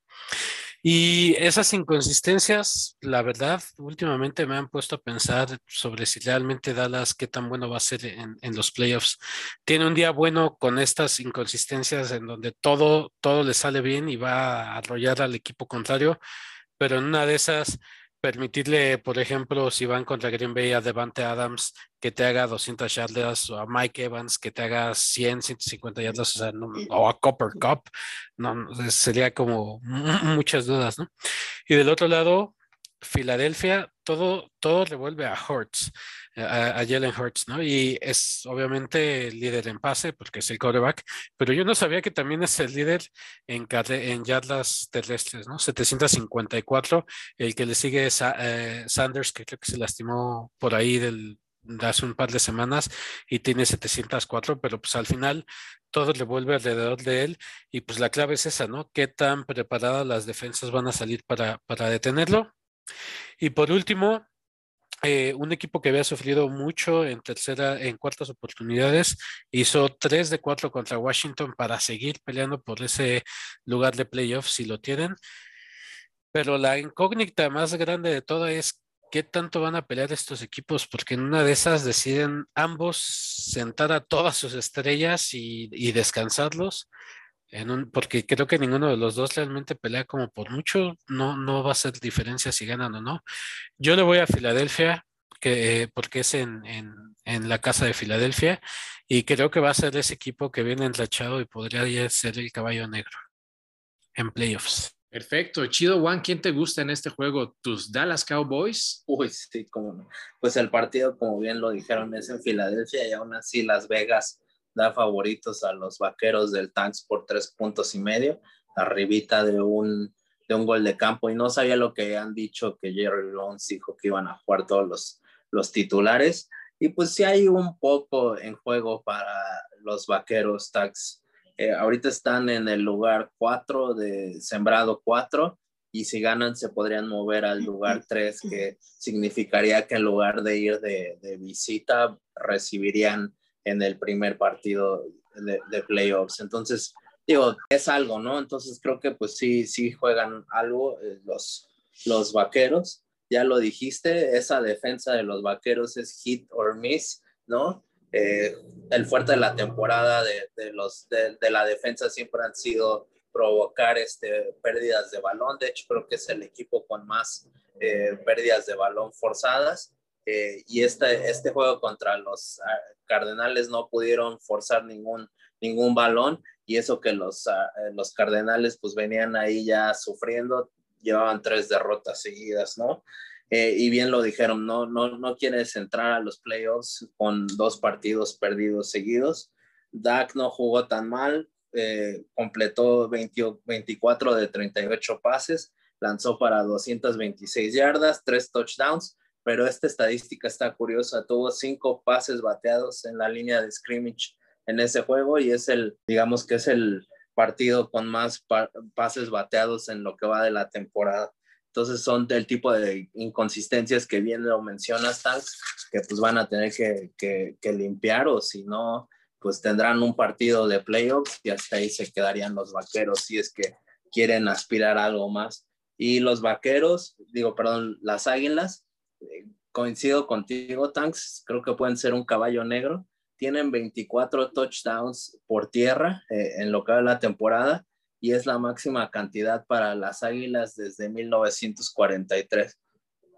S3: Y esas inconsistencias, la verdad, últimamente me han puesto a pensar sobre si realmente Dallas, qué tan bueno va a ser en, en, los playoffs. Tiene un día bueno con estas inconsistencias en donde todo, todo le sale bien y va a arrollar al equipo contrario, pero en una de esas permitirle, por ejemplo, si van contra Green Bay a Devante Adams que te haga 200 yardas o a Mike Evans que te haga 100, 150 yardas, o, sea, no, o a Copper Cup, no, sería como muchas dudas, ¿no? Y del otro lado, Filadelfia, todo, todo revuelve a Hurts, a, a, Jalen Hurts, ¿no? Y es obviamente el líder en pase porque es el quarterback, pero yo no sabía que también es el líder en, en yardas terrestres, ¿no? 754, el que le sigue es eh, Sanders, que creo que se lastimó por ahí del, de hace un par de semanas y tiene 704, pero pues al final todo revuelve alrededor de él y pues la clave es esa, ¿no? ¿Qué tan preparadas las defensas van a salir para, para detenerlo? Y por último, eh, un equipo que había sufrido mucho en tercera, en cuartas oportunidades, hizo tres de cuatro contra Washington para seguir peleando por ese lugar de playoffs si lo tienen. Pero la incógnita más grande de todo es qué tanto van a pelear estos equipos, porque en una de esas deciden ambos sentar a todas sus estrellas y descansarlos en un, porque creo que ninguno de los dos realmente pelea como por mucho, no, no va a ser diferencia si ganan o no. Yo le voy a Filadelfia, que, porque es en, en, en, la casa de Filadelfia, y creo que va a ser ese equipo que viene enrachado y podría ser el caballo negro en playoffs.
S2: Perfecto, chido Juan, ¿quién te gusta en este juego? ¿Tus Dallas Cowboys?
S5: Uy, sí, como no. Pues el partido, como bien lo dijeron, es en Filadelfia y aún así Las Vegas da favoritos a los vaqueros del Tanks por tres puntos y medio, arribita de un, de un gol de campo. Y no sabía lo que han dicho que Jerry Jones dijo que iban a jugar todos los, los titulares. Y pues sí hay un poco en juego para los vaqueros Tax. Eh, ahorita están en el lugar 4 de sembrado 4 y si ganan se podrían mover al lugar 3 que significaría que en lugar de ir de, de visita recibirían en el primer partido de, de, playoffs. Entonces, digo, es algo, ¿no? Entonces creo que pues sí, sí juegan algo eh, los, los vaqueros. Ya lo dijiste, esa defensa de los vaqueros es hit or miss, ¿no? Eh, el fuerte de la temporada de, de los, de, de, la defensa siempre han sido provocar este, pérdidas de balón. De hecho, creo que es el equipo con más eh, pérdidas de balón forzadas. Eh, y este, este juego contra los ah, Cardenales no pudieron forzar ningún, ningún balón y eso que los, uh, los Cardenales pues venían ahí ya sufriendo, llevaban tres derrotas seguidas, ¿no? Eh, y bien lo dijeron, no, no, no quieres entrar a los playoffs con dos partidos perdidos seguidos. Dak no jugó tan mal, eh, completó 20, 24 de 38 pases, lanzó para 226 yardas, tres touchdowns, pero esta estadística está curiosa. Tuvo cinco pases bateados en la línea de scrimmage en ese juego y es el, digamos que es el partido con más pa pases bateados en lo que va de la temporada. Entonces son del tipo de inconsistencias que bien lo mencionas, Tanks, que pues van a tener que, que, limpiar o si no, pues tendrán un partido de playoffs y hasta ahí se quedarían los vaqueros si es que quieren aspirar algo más. Y los vaqueros, digo, perdón, las águilas, coincido contigo, Tanks, creo que pueden ser un caballo negro. Tienen 24 touchdowns por tierra eh, en lo que va la temporada y es la máxima cantidad para las Águilas desde 1943,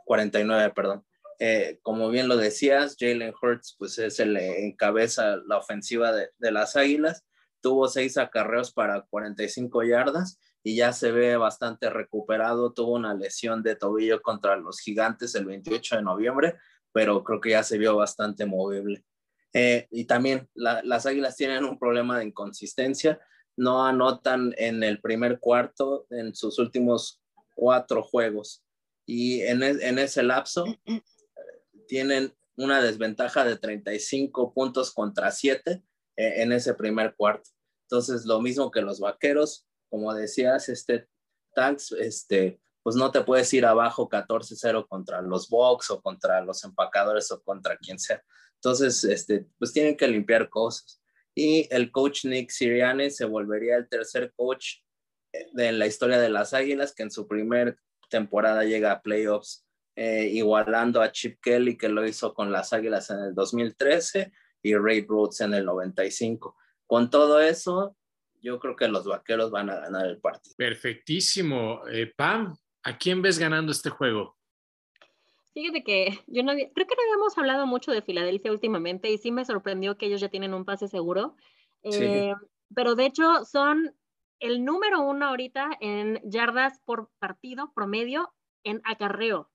S5: 49, perdón. Eh, como bien lo decías, Jalen Hurts pues es el encabeza la ofensiva de, de las Águilas. Tuvo seis acarreos para 45 yardas y ya se ve bastante recuperado. Tuvo una lesión de tobillo contra los gigantes el 28 de noviembre, pero creo que ya se vio bastante movible. Eh, y también la, las Águilas tienen un problema de inconsistencia. No anotan en el primer cuarto en sus últimos cuatro juegos. Y en, en ese lapso tienen una desventaja de 35 puntos contra 7 eh, en ese primer cuarto. Entonces, lo mismo que los vaqueros, como decías, este, Tanks, este, pues no te puedes ir abajo 14-0 contra los Bucks o contra los empacadores o contra quien sea. Entonces, este, pues tienen que limpiar cosas. Y el coach Nick Sirianni se volvería el tercer coach de la historia de las Águilas que en su primer temporada llega a playoffs, eh, igualando a Chip Kelly que lo hizo con las Águilas en el 2013 y Ray Rhodes en el 95. Con todo eso, yo creo que los Vaqueros van a ganar el partido.
S2: Perfectísimo. Eh, Pam, ¿a quién ves ganando este juego?
S6: Fíjate que yo no creo que no habíamos hablado mucho de Filadelfia últimamente y sí me sorprendió que ellos ya tienen un pase seguro. Eh, pero de hecho son el número uno ahorita en yardas por partido promedio en acarreo.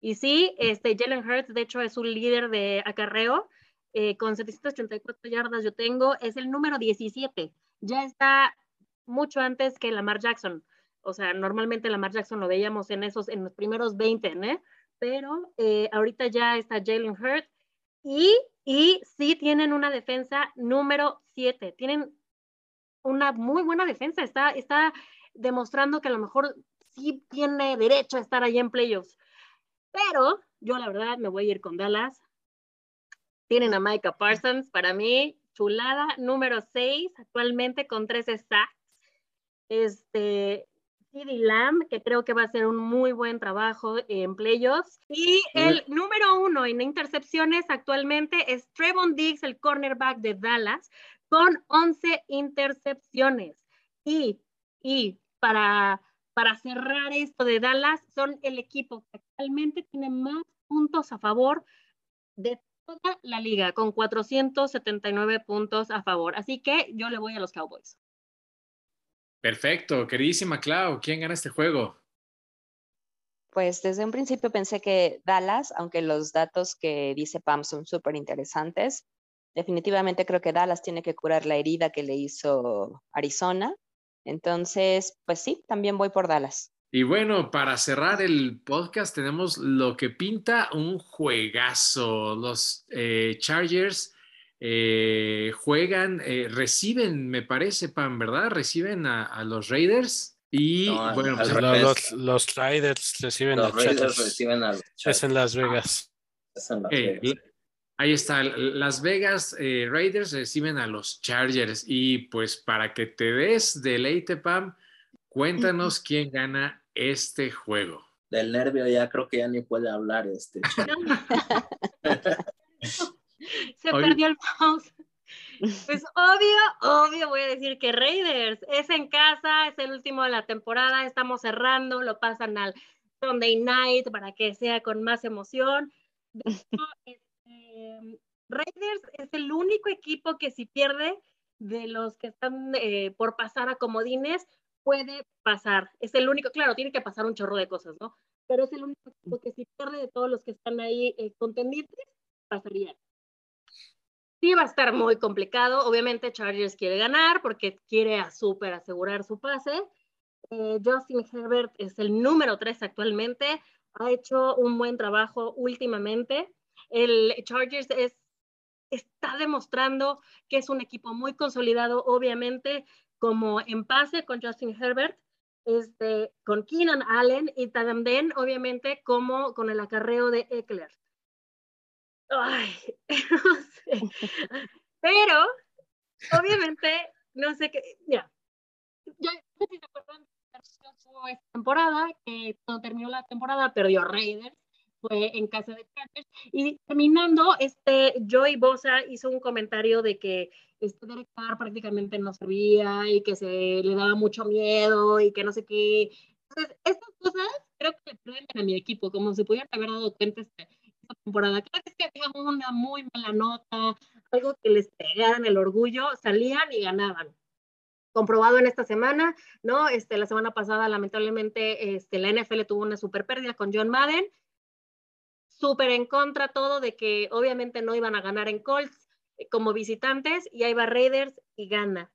S6: Y sí, este Jalen Hurts, de hecho, es un líder de acarreo. Eh, con 784 yardas yo tengo, es el número 17. Ya está mucho antes que Lamar Jackson. O sea, normalmente Lamar Jackson lo veíamos en esos, en los primeros 20, ¿eh? pero eh, ahorita ya está Jalen Hurts y, y sí tienen una defensa número 7, tienen una muy buena defensa, está, está demostrando que a lo mejor sí tiene derecho a estar allá en playoffs, pero yo la verdad me voy a ir con Dallas. Tienen a Micah Parsons, para mí, chulada, número 6, actualmente con 13 sacks. Este, CD Lamb, que creo que va a hacer un muy buen trabajo en playoffs. Y el número uno en intercepciones actualmente es Trevon Diggs, el cornerback de Dallas, con 11 intercepciones. Y, y para, para cerrar esto de Dallas, son el equipo que actualmente tiene más puntos a favor de toda la liga, con 479 puntos a favor. Así que yo le voy a los Cowboys.
S2: Perfecto, queridísima Clau, ¿quién gana este juego?
S4: Pues desde un principio pensé que Dallas, aunque los datos que dice Pam son súper interesantes, definitivamente creo que Dallas tiene que curar la herida que le hizo Arizona. Entonces, pues sí, también voy por Dallas.
S2: Y bueno, para cerrar el podcast tenemos lo que pinta un juegazo. Los eh, Chargers eh, juegan, eh, reciben, me parece, Pan, ¿verdad? Reciben a, los Raiders. Y bueno,
S3: pues, los, Raiders reciben
S5: los a Raiders reciben a los
S3: Es en Las Vegas.
S2: Ahí está, Las Vegas eh, Raiders reciben a los Chargers. Y pues para que te des deleite, Pam, cuéntanos quién gana este juego.
S5: Del nervio ya creo que ya ni puede hablar este. [LAUGHS] [LAUGHS]
S6: Se perdió el mouse. Pues obvio, obvio voy a decir que Raiders es en casa, es el último de la temporada, estamos cerrando, lo pasan al Sunday night para que sea con más emoción. [LAUGHS] Este, Raiders es el único equipo que si pierde de los que están eh, por pasar a comodines, puede pasar. Es el único, claro, tiene que pasar un chorro de cosas, ¿no? Pero es el único equipo que si pierde de todos los que están ahí eh, contendientes, pasaría sí va a estar muy complicado. Obviamente Chargers quiere ganar porque quiere a súper asegurar su pase. Eh, Justin Herbert es el número 3 actualmente. Ha hecho un buen trabajo últimamente. El Chargers es, está demostrando que es un equipo muy consolidado, obviamente, como en pase con Justin Herbert, este, con Keenan Allen y también, obviamente, como con el acarreo de Eckler. Ay, [LAUGHS] no sé. Pero, obviamente, no sé qué. Mira, yo no sé si se acuerdan esta temporada, que cuando terminó la temporada perdió Raiders, fue en casa de Chargers. Y terminando, este Joey Bosa hizo un comentario de que este Derek Carr prácticamente no servía y que se le daba mucho miedo y que no sé qué. Entonces, estas cosas creo que le prenden a mi equipo, como se pudieran haber dado cuenta este, temporada. Cada vez que había una muy mala nota, algo que les pegaran el orgullo, salían y ganaban. Comprobado en esta semana, ¿no? Este, la semana pasada, lamentablemente, este, la NFL tuvo una super pérdida con John Madden. Súper en contra todo de que obviamente no iban a ganar en Colts como visitantes y ahí va Raiders y gana.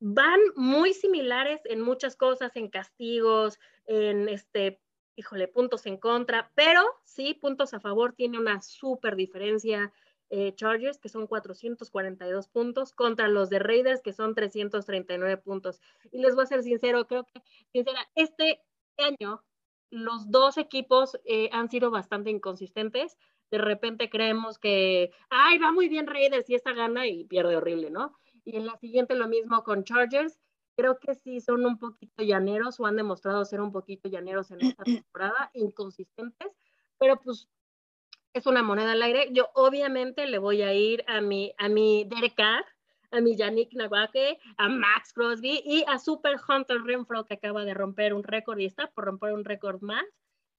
S6: Van muy similares en muchas cosas, en castigos, en este, híjole, puntos en contra, pero sí, puntos a favor, tiene una súper diferencia eh, Chargers, que son 442 puntos, contra los de Raiders, que son 339 puntos. Y les voy a ser sincero, creo que, sincera, este año los dos equipos eh, han sido bastante inconsistentes. De repente creemos que, ay, va muy bien Raiders y esta gana y pierde horrible, ¿no? Y en la siguiente lo mismo con Chargers. Creo que sí son un poquito llaneros o han demostrado ser un poquito llaneros en esta [CLEARS THROAT] temporada, inconsistentes, pero pues es una moneda al aire. Yo obviamente le voy a ir a mi, a mi Derek Carr, a mi Yannick Nagake, a Max Crosby y a Super Hunter Renfro que acaba de romper un récord y está por romper un récord más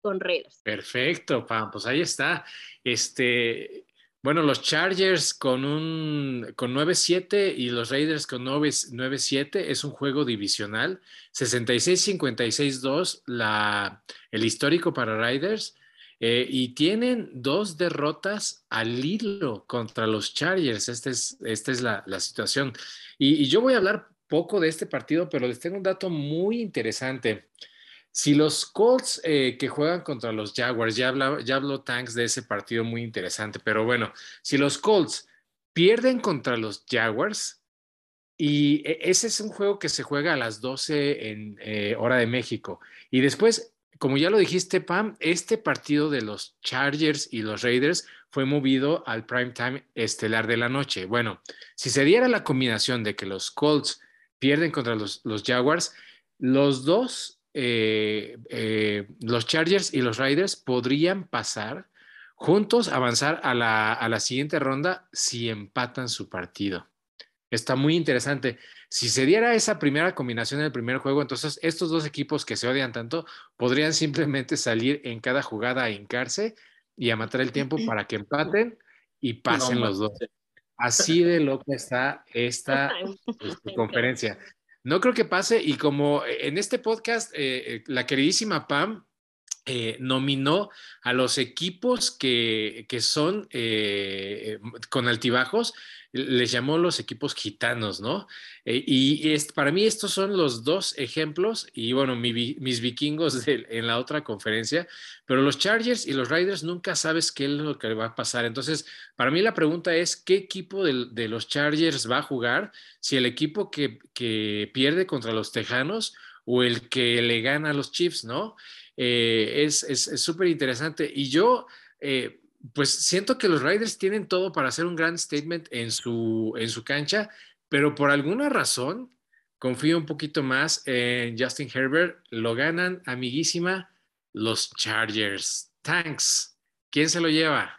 S6: con Raiders.
S2: Perfecto, Pam, pues ahí está. Este, bueno, los Chargers con un con 9-7 y los Raiders con 9-7 es un juego divisional. 66-56-2 la el histórico para Raiders. Eh, y tienen dos derrotas al hilo contra los Chargers. Esta es, esta es la, situación. Y, yo voy a hablar poco de este partido, pero les tengo un dato muy interesante. Si los Colts eh, que juegan contra los Jaguars, ya, ya habló Tanks de ese partido muy interesante, pero bueno, si los Colts pierden contra los Jaguars, y e, ese es un juego que se juega a las 12 en eh, hora de México, y después como ya lo dijiste, Pam, este partido de los Chargers y los Raiders fue movido al prime time estelar de la noche. Bueno, si se diera la combinación de que los Colts pierden contra los, Jaguars, los dos, eh, eh, los Chargers y los Raiders podrían pasar juntos, avanzar a la, a la siguiente ronda si empatan su partido. Está muy interesante. Si se diera esa primera combinación en el primer juego, entonces estos dos equipos que se odian tanto podrían simplemente salir en cada jugada a hincarse y a matar el tiempo para que empaten y pasen los dos. Así de loca está esta, [LAUGHS] este, conferencia. No creo que pase y como en este podcast, eh, eh, la queridísima Pam eh, nominó a los equipos que, que son con altibajos, les llamó los equipos gitanos, ¿no? Eh, y, para mí estos son los dos ejemplos, y bueno, mis vikingos en la otra conferencia, pero los Chargers y los Riders nunca sabes qué es lo que va a pasar. Entonces, para mí la pregunta es, ¿qué equipo de, los Chargers va a jugar? Si el equipo que, pierde contra los Tejanos o el que le gana a los Chiefs, ¿no? Eh, es súper interesante. Y yo... Eh, pues siento que los Riders tienen todo para hacer un gran statement en su, en su cancha, pero por alguna razón confío un poquito más en Justin Herbert. Lo ganan, amiguísima, los Chargers. Thanks. ¿Quién se lo lleva?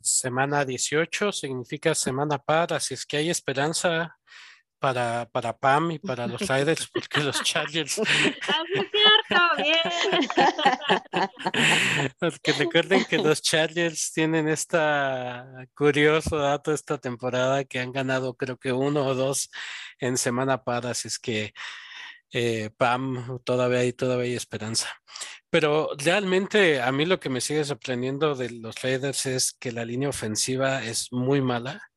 S3: Semana 18 significa semana par, así es que hay esperanza para, para Pam y para los Riders, [LAUGHS] porque los Chargers.
S6: Ah, es cierto, bien.
S3: Porque recuerden que los Chargers tienen esta curioso dato esta temporada que han ganado creo que uno o dos en semana para, así es que eh, Pam, todavía hay, todavía hay esperanza. Pero realmente a mí lo que me sigue sorprendiendo de los Raiders es que la línea ofensiva es muy mala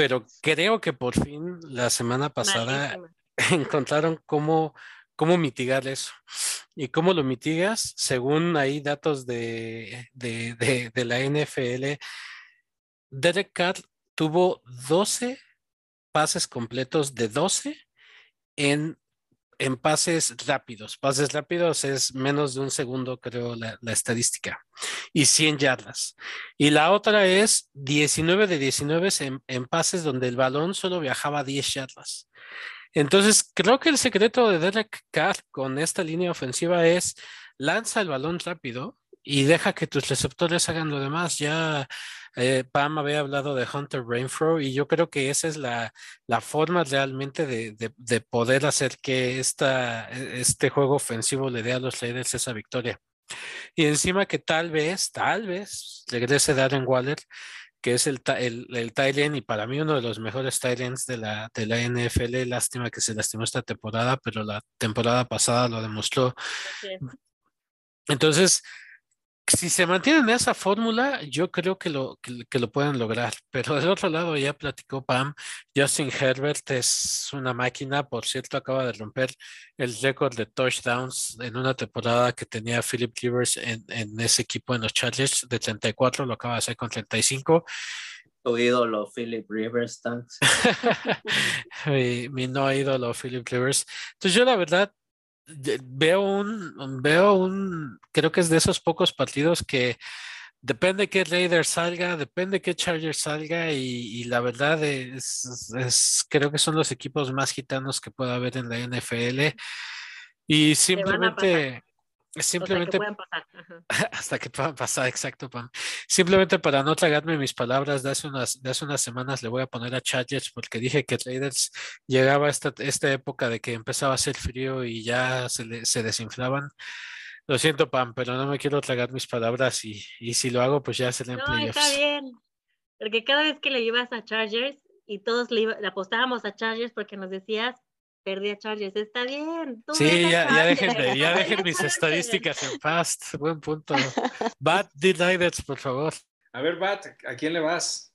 S3: pero creo que por fin la semana pasada [LAUGHS] encontraron cómo, cómo mitigar eso. ¿Y cómo lo mitigas? Según ahí datos de, de, de, la NFL, Derek Carr tuvo 12 pases completos de 12 en en pases rápidos. Pases rápidos es menos de un segundo, creo, la, estadística. Y 100 yardas. Y la otra es 19 de 19 en, pases donde el balón solo viajaba 10 yardas. Entonces, creo que el secreto de Derek Carr con esta línea ofensiva es lanza el balón rápido y deja que tus receptores hagan lo demás. Ya eh, Pam había hablado de Hunter Rainfro y yo creo que esa es la, forma realmente de, poder hacer que esta, e, este juego ofensivo le dé a los Raiders esa victoria. Y encima que tal vez, tal vez regrese Darren Waller, que es el, el, el y para mí uno de los mejores Tyrants de la, de la NFL. Lástima que se lastimó esta temporada, pero la temporada pasada lo demostró. Entonces, si se mantienen en esa fórmula, yo creo que lo, que, que lo pueden lograr. [LAUGHS] Pero del otro lado, ya platicó Pam, Justin Herbert es una máquina, por cierto, acaba de romper el récord de touchdowns en una temporada que tenía Philip Rivers en, en ese equipo en los Chargers de 34, lo acaba de hacer con 35.
S5: Tu ídolo, Philip Rivers, thanks. [LAUGHS]
S3: mi, mi no ídolo, Philip Rivers. Entonces yo la verdad veo un, veo un, creo que es de esos pocos partidos que depende qué Raiders salga, depende qué Chargers salga y, y la verdad es, es- creo que son los equipos más gitanos que pueda haber en la NFL y
S6: pasar.
S3: Simplemente,
S6: sea, que pueden pasar. [LAUGHS]
S3: Hasta que puedan pasar, exacto, Pam. Simplemente para no tragarme mis palabras de hace unas, de hace unas semanas le voy a poner a Chargers porque dije que Raiders llegaba a esta, esta época de que empezaba a hacer frío y ya se, le- se desinflaban. Lo siento, Pam, pero no me quiero tragar mis palabras y, y si lo hago, pues ya será en
S6: No, está
S3: playoffs.
S6: bien. Porque cada vez que le ibas a Chargers y todos le, iba- le apostábamos a Chargers porque nos decías, perdí a Chargers. Está bien. tú
S3: Sí, ya, ya dejen, de- ya [LAUGHS] dejen mis estadísticas en paz. Buen punto. [LAUGHS] D Raiders, por favor.
S7: A ver, Bat, ¿a quién le vas?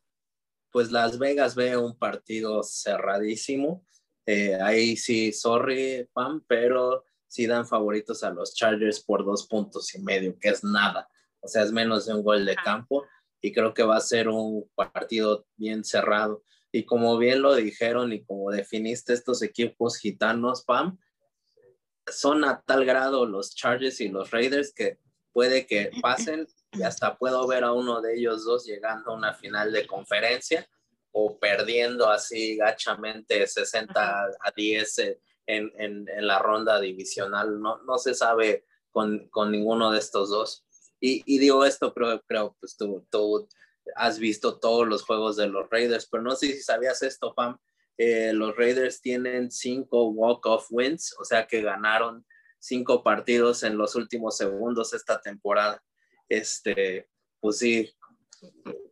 S5: Pues Las Vegas ve un partido cerradísimo. Eh, ahí sí, sorry, Pam, pero sí dan favoritos a los Chargers por dos puntos y medio, que es nada. O sea, es menos de un gol de campo y creo que va a ser un partido bien cerrado. Y como bien lo dijeron y como definiste estos equipos gitanos, Pam, son a tal grado los Chargers y los Raiders que puede que pasen y hasta puedo ver a uno de ellos dos llegando a una final de conferencia o perdiendo así gachamente 60 a 10 en, en, en la ronda divisional. No, no se sabe con, con ninguno de estos dos. Y, y digo esto, creo, creo pues tú, tú has visto todos los juegos de los Raiders, pero no sé si sabías esto, Pam. Eh, los Raiders tienen cinco walk-off wins, o sea que ganaron cinco partidos en los últimos segundos esta temporada. Este, pues sí,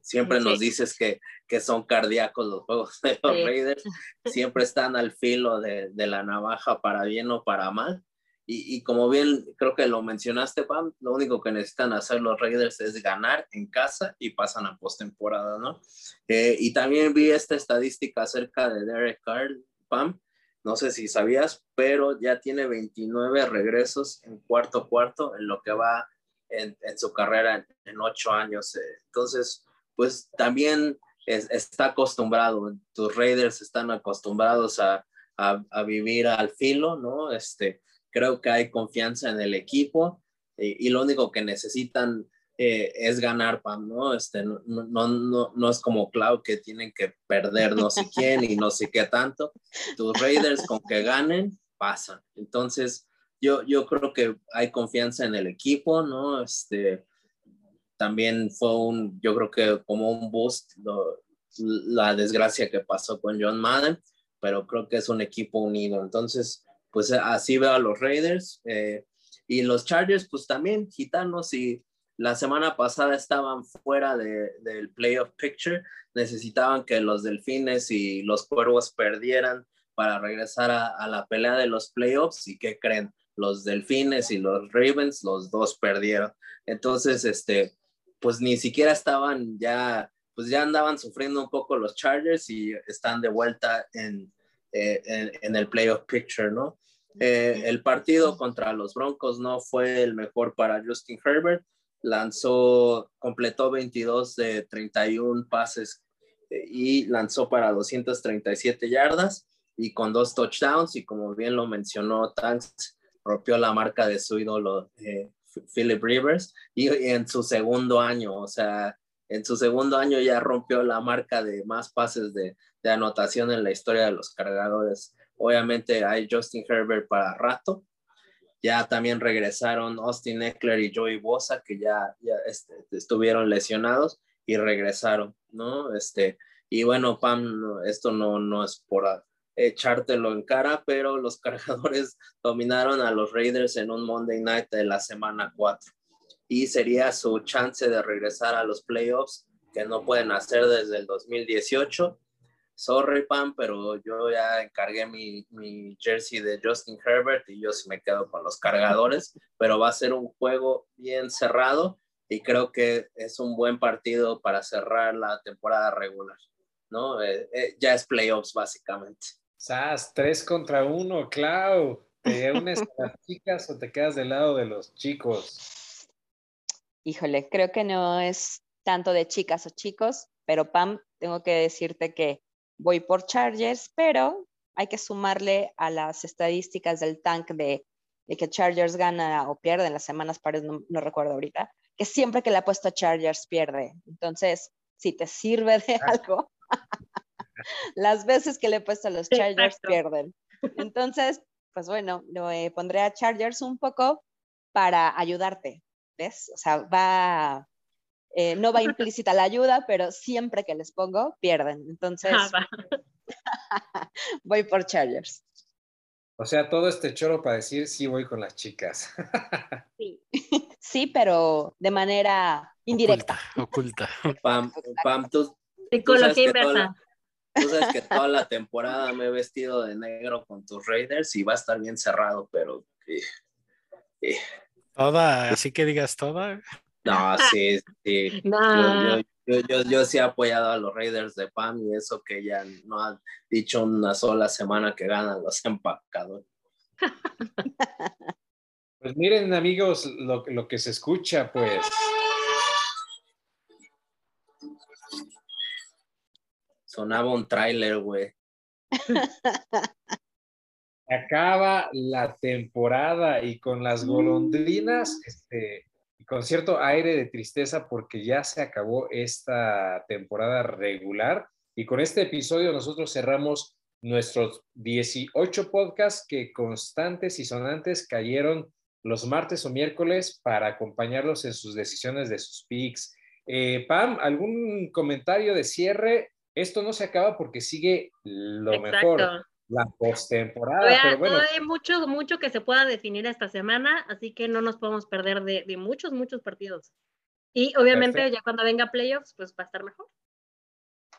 S5: siempre nos dices que, que son cardíacos los juegos de los
S6: Sí.
S5: Raiders, siempre están al filo de, de la navaja para bien o para mal. Y, y como bien creo que lo mencionaste, Pam, lo único que necesitan hacer los Raiders es ganar en casa y pasan a postemporada, ¿no? Eh, y también vi esta estadística acerca de Derek Carr, Pam, no sé si sabías, pero ya tiene 29 regresos en cuarto cuarto en lo que va en, en su carrera en, en, ocho años. Eh, Entonces, pues también es, está acostumbrado, tus Raiders están acostumbrados a, a, a, vivir al filo, ¿no? Este, creo que hay confianza en el equipo y, y lo único que necesitan eh, es ganar, Pam, ¿no? Este, no, no, no, no es como Cloud que tienen que perder no sé quién y no sé qué tanto. Tus Raiders con que ganen, pasan. Entonces, yo, yo creo que hay confianza en el equipo, ¿no? Este, también fue un, yo creo que como un boost lo, la desgracia que pasó con John Madden, pero creo que es un equipo unido. Entonces, pues así veo a los Raiders eh, y los Chargers, pues también gitanos y la semana pasada estaban fuera de, del playoff picture, necesitaban que los Delfines y los Cuervos perdieran para regresar a, a la pelea de los playoffs y qué creen, los Delfines y los Ravens, los dos perdieron. Entonces, este, pues ni siquiera estaban ya, pues ya andaban sufriendo un poco los Chargers y están de vuelta en, eh, en, en, el playoff picture, ¿no? Eh, el partido contra los Broncos no fue el mejor para Justin Herbert, lanzó, completó 22 de 31 pases eh, y lanzó para 237 yardas y con dos touchdowns. Y como bien lo mencionó Tanks, rompió la marca de su ídolo eh, Philip Rivers. Y, y, en su segundo año, o sea, en su segundo año ya rompió la marca de más pases de, de anotación en la historia de los cargadores. Obviamente hay Justin Herbert para rato. Ya también regresaron Austin Eckler y Joey Bosa, que ya, ya este, estuvieron lesionados y regresaron, ¿no? Este, y bueno, Pam, esto no, no es por echártelo en cara, pero los [LAUGHS] cargadores dominaron a los Raiders en un Monday Night de la semana 4 y sería su chance de regresar a los playoffs que no pueden hacer desde el 2018. Sorry, Pam, pero yo ya encargué mi, mi jersey de Justin Herbert y yo sí me quedo con los cargadores, [LAUGHS] pero va a ser un juego bien cerrado y creo que es un buen partido para cerrar la temporada regular, ¿no? Eh, eh, ya es playoffs básicamente.
S2: Sas, tres contra uno, Clau. ¿Te [LAUGHS] unes a las chicas o te quedas del lado de los chicos?
S4: Híjole, creo que no es tanto de chicas o chicos, pero Pam, tengo que decirte que voy por Chargers, pero hay que sumarle a las estadísticas del tank de, que Chargers gana o pierde en las semanas pares, no, no, recuerdo ahorita, que siempre que le ha puesto a Chargers pierde. Entonces, si te sirve de algo, [LAUGHS] las veces que le he puesto a los Chargers
S6: Exacto.
S4: pierden. Entonces, pues bueno, lo eh, pondré a Chargers un poco para ayudarte, ¿ves? O sea, va, eh, no va implícita la ayuda, pero siempre que les pongo, pierden. Entonces,
S6: Ah, [LAUGHS]
S4: voy por Chargers.
S2: O sea, todo este choro para decir sí voy con las chicas. [LAUGHS]
S6: Sí.
S4: Sí, pero de manera indirecta.
S3: Oculta, oculta.
S5: Pam, Pam, tú,
S6: Psicología
S5: que toda
S6: inversa.
S5: la- tú sabes que toda la [LAUGHS] temporada me he vestido de negro con tus Raiders y va a estar bien cerrado, pero... eh, eh,
S3: Toda, así que digas toda.
S5: No, sí, sí.
S6: No.
S5: Yo, yo, yo, yo, yo sí he apoyado a los Raiders de Pam y eso que ya no ha dicho una sola semana que ganan los empacadores. [LAUGHS]
S2: Pues miren, amigos, lo, lo que se escucha, pues.
S5: Sonaba un tráiler, güey.
S2: Acaba la temporada y con las golondrinas, este, con cierto aire de tristeza porque ya se acabó esta temporada regular. Y con este episodio nosotros cerramos nuestros 18 podcasts que constantes y sonantes cayeron los martes o miércoles para acompañarlos en sus decisiones de sus picks. Eh, Pam, ¿algún comentario de cierre? Esto no se acaba porque sigue lo mejor. La postemporada. Pero bueno,
S6: hay mucho, mucho que se pueda definir esta semana, así que no nos podemos perder de, de muchos, muchos partidos. Y obviamente
S2: Perfecto.
S6: ya cuando venga playoffs, pues va a estar mejor.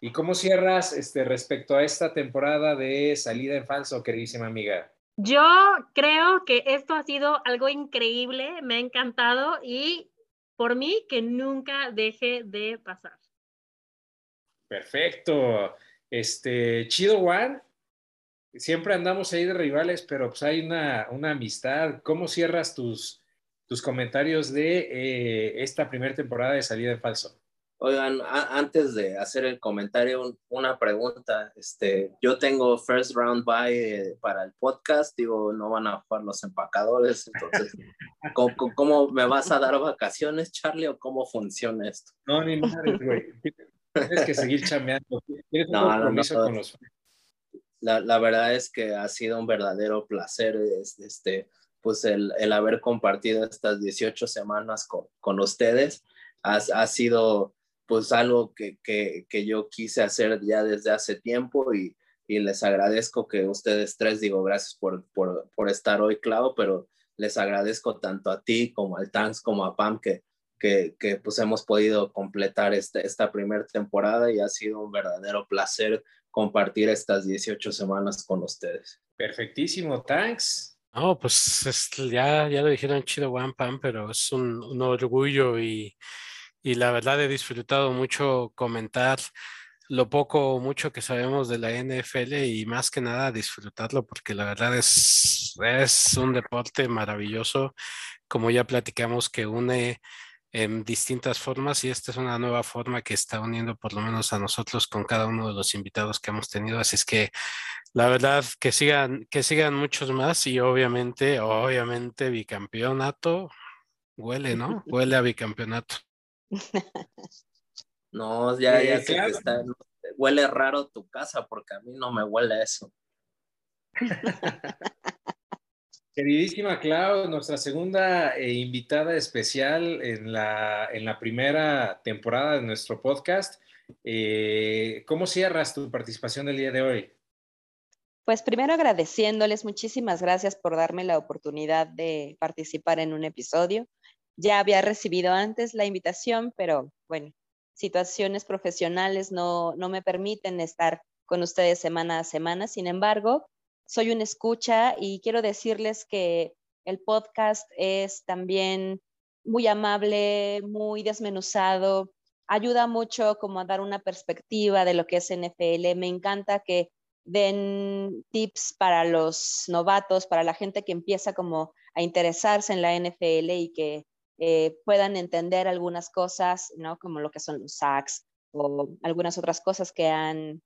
S2: ¿y cómo cierras este, respecto a esta temporada de salida en falso, queridísima amiga?
S6: Yo creo que esto ha sido algo increíble, me ha encantado y por mí que nunca deje de pasar.
S2: Perfecto. Este, chido, Juan. Siempre andamos ahí de rivales, pero pues hay una, una amistad. ¿Cómo cierras tus, tus comentarios de eh, esta primera temporada de salida en falso?
S5: Oigan, antes de hacer el comentario, un- una pregunta. Este, yo tengo first round bye eh, para el podcast. Digo, no van a jugar los empacadores. Entonces, [LAUGHS] ¿cómo, cómo- me vas a dar vacaciones, Charlie, o cómo funciona esto?
S2: No, ni madres, güey. Tienes que seguir chambeando. Tienes un
S5: No, no,
S2: compromiso
S5: no.
S2: con los
S5: La, la verdad es que ha sido un verdadero placer, es- este, pues el, el haber compartido estas 18 semanas con, con ustedes. Ha, ha sido pues algo que, que, que yo quise hacer ya desde hace tiempo y, y les agradezco que ustedes tres, digo, gracias por, por, por estar hoy, Clau, pero les agradezco tanto a ti como al Tanks como a Pam que, que, que pues hemos podido completar este, esta primera temporada y ha sido un verdadero placer compartir estas 18 semanas con ustedes.
S2: Perfectísimo, thanks.
S3: No, pues es- ya, ya lo dijeron chido One Pam, pero es un, un orgullo y, y la verdad he disfrutado mucho comentar lo poco o mucho que sabemos de la NFL y más que nada disfrutarlo porque la verdad es, es un deporte maravilloso, como ya platicamos, que une en distintas formas y esta es una nueva forma que está uniendo por lo menos a nosotros con cada uno de los invitados que hemos tenido. Así es que la verdad que sigan, que sigan muchos más y obviamente, obviamente bicampeonato huele, ¿no? [LAUGHS] Huele a bicampeonato. [LAUGHS]
S5: No, ya, ya
S2: claro.
S5: está, huele raro tu casa porque a mí no me huele eso. [LAUGHS]
S2: Queridísima Clau, nuestra segunda eh, invitada especial en la, en la primera temporada de nuestro podcast. Eh, ¿Cómo cierras tu participación el día de hoy?
S4: Pues primero agradeciéndoles, muchísimas gracias por darme la oportunidad de participar en un episodio. Ya había recibido antes la invitación, pero bueno, situaciones profesionales no, no me permiten estar con ustedes semana a semana. Sin embargo, soy una escucha y quiero decirles que el podcast es también muy amable, muy desmenuzado, ayuda mucho como a dar una perspectiva de lo que es NFL. Me encanta que den tips para los novatos, para la gente que empieza como a interesarse en la NFL y que eh, puedan entender algunas cosas, ¿no? Como lo que son los sacks o algunas otras cosas que han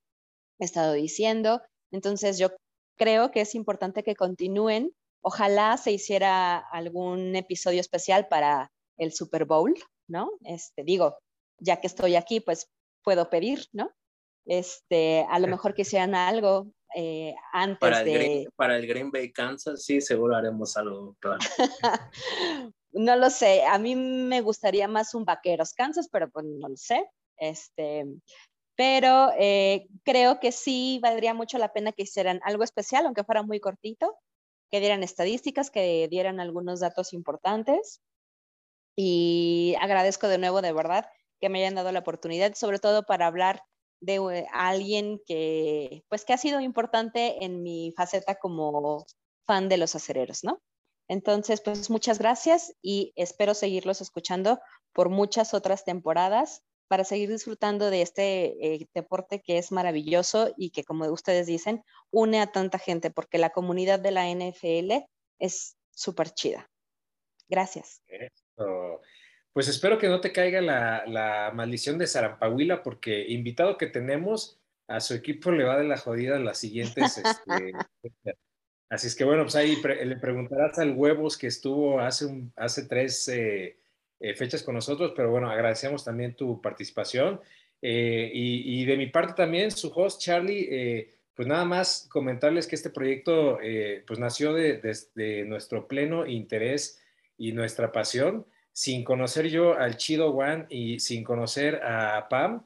S4: estado diciendo. Entonces yo creo que es importante que continúen. Ojalá se hiciera algún episodio especial para el Super Bowl, ¿no? Este, digo, ya que estoy aquí, pues puedo pedir, ¿no? Este, a lo mejor que hicieran algo eh, antes
S5: para el
S4: de...
S5: Green, para el Green Bay Kansas, sí, seguro haremos algo, claro. [LAUGHS]
S4: no lo sé, a mí me gustaría más un Vaqueros Kansas, pero pues no lo sé. Este, pero eh, creo que sí valdría mucho la pena que hicieran algo especial, aunque fuera muy cortito, que dieran estadísticas, que dieran algunos datos importantes. Y agradezco de nuevo, de verdad, que me hayan dado la oportunidad, sobre todo para hablar de eh, alguien que, pues, que ha sido importante en mi faceta como fan de los acereros, ¿no? Entonces, pues muchas gracias y espero seguirlos escuchando por muchas otras temporadas para seguir disfrutando de este eh, deporte que es maravilloso y que, como ustedes dicen, une a tanta gente, porque la comunidad de la NFL es súper chida. Gracias.
S2: Eso. Pues espero que no te caiga la, la maldición de Sarampahuila, porque invitado que tenemos, a su equipo le va de la jodida las siguientes. Este, [LAUGHS] así es que bueno, pues ahí pre le preguntarás al Huevos que estuvo hace, un, hace tres eh, eh, fechas con nosotros, pero bueno, agradecemos también tu participación. Eh, y, y, de mi parte también, su host Charlie, eh, pues nada más comentarles que este proyecto pues nació de, de, de nuestro pleno interés y nuestra pasión sin conocer yo al Chido One y sin conocer a Pam,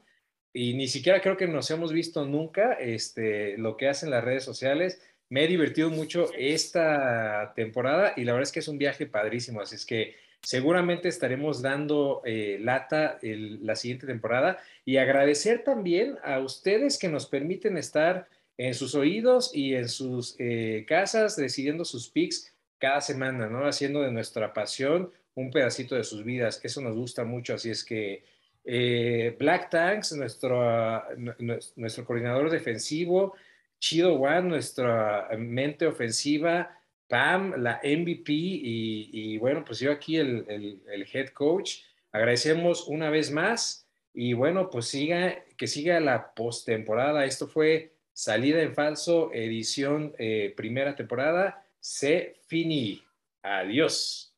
S2: y ni siquiera creo que nos hemos visto nunca este, lo que hacen las redes sociales. Me he divertido mucho esta temporada y la verdad es que es un viaje padrísimo, así es que seguramente estaremos dando eh, lata el, la siguiente temporada y agradecer también a ustedes que nos permiten estar en sus oídos y en sus eh, casas decidiendo sus picks cada semana, ¿no? Haciendo de nuestra pasión un pedacito de sus vidas. Eso nos gusta mucho, así es que eh, Black Tanks, nuestro, nuestro coordinador defensivo, Chido One, nuestra mente ofensiva, Pam, la MVP y, bueno, pues yo aquí el, el, el, head coach. Agradecemos una vez más y bueno, pues siga, que siga la postemporada. Esto fue Salida en Falso, edición eh, primera temporada. Se finí. Adiós.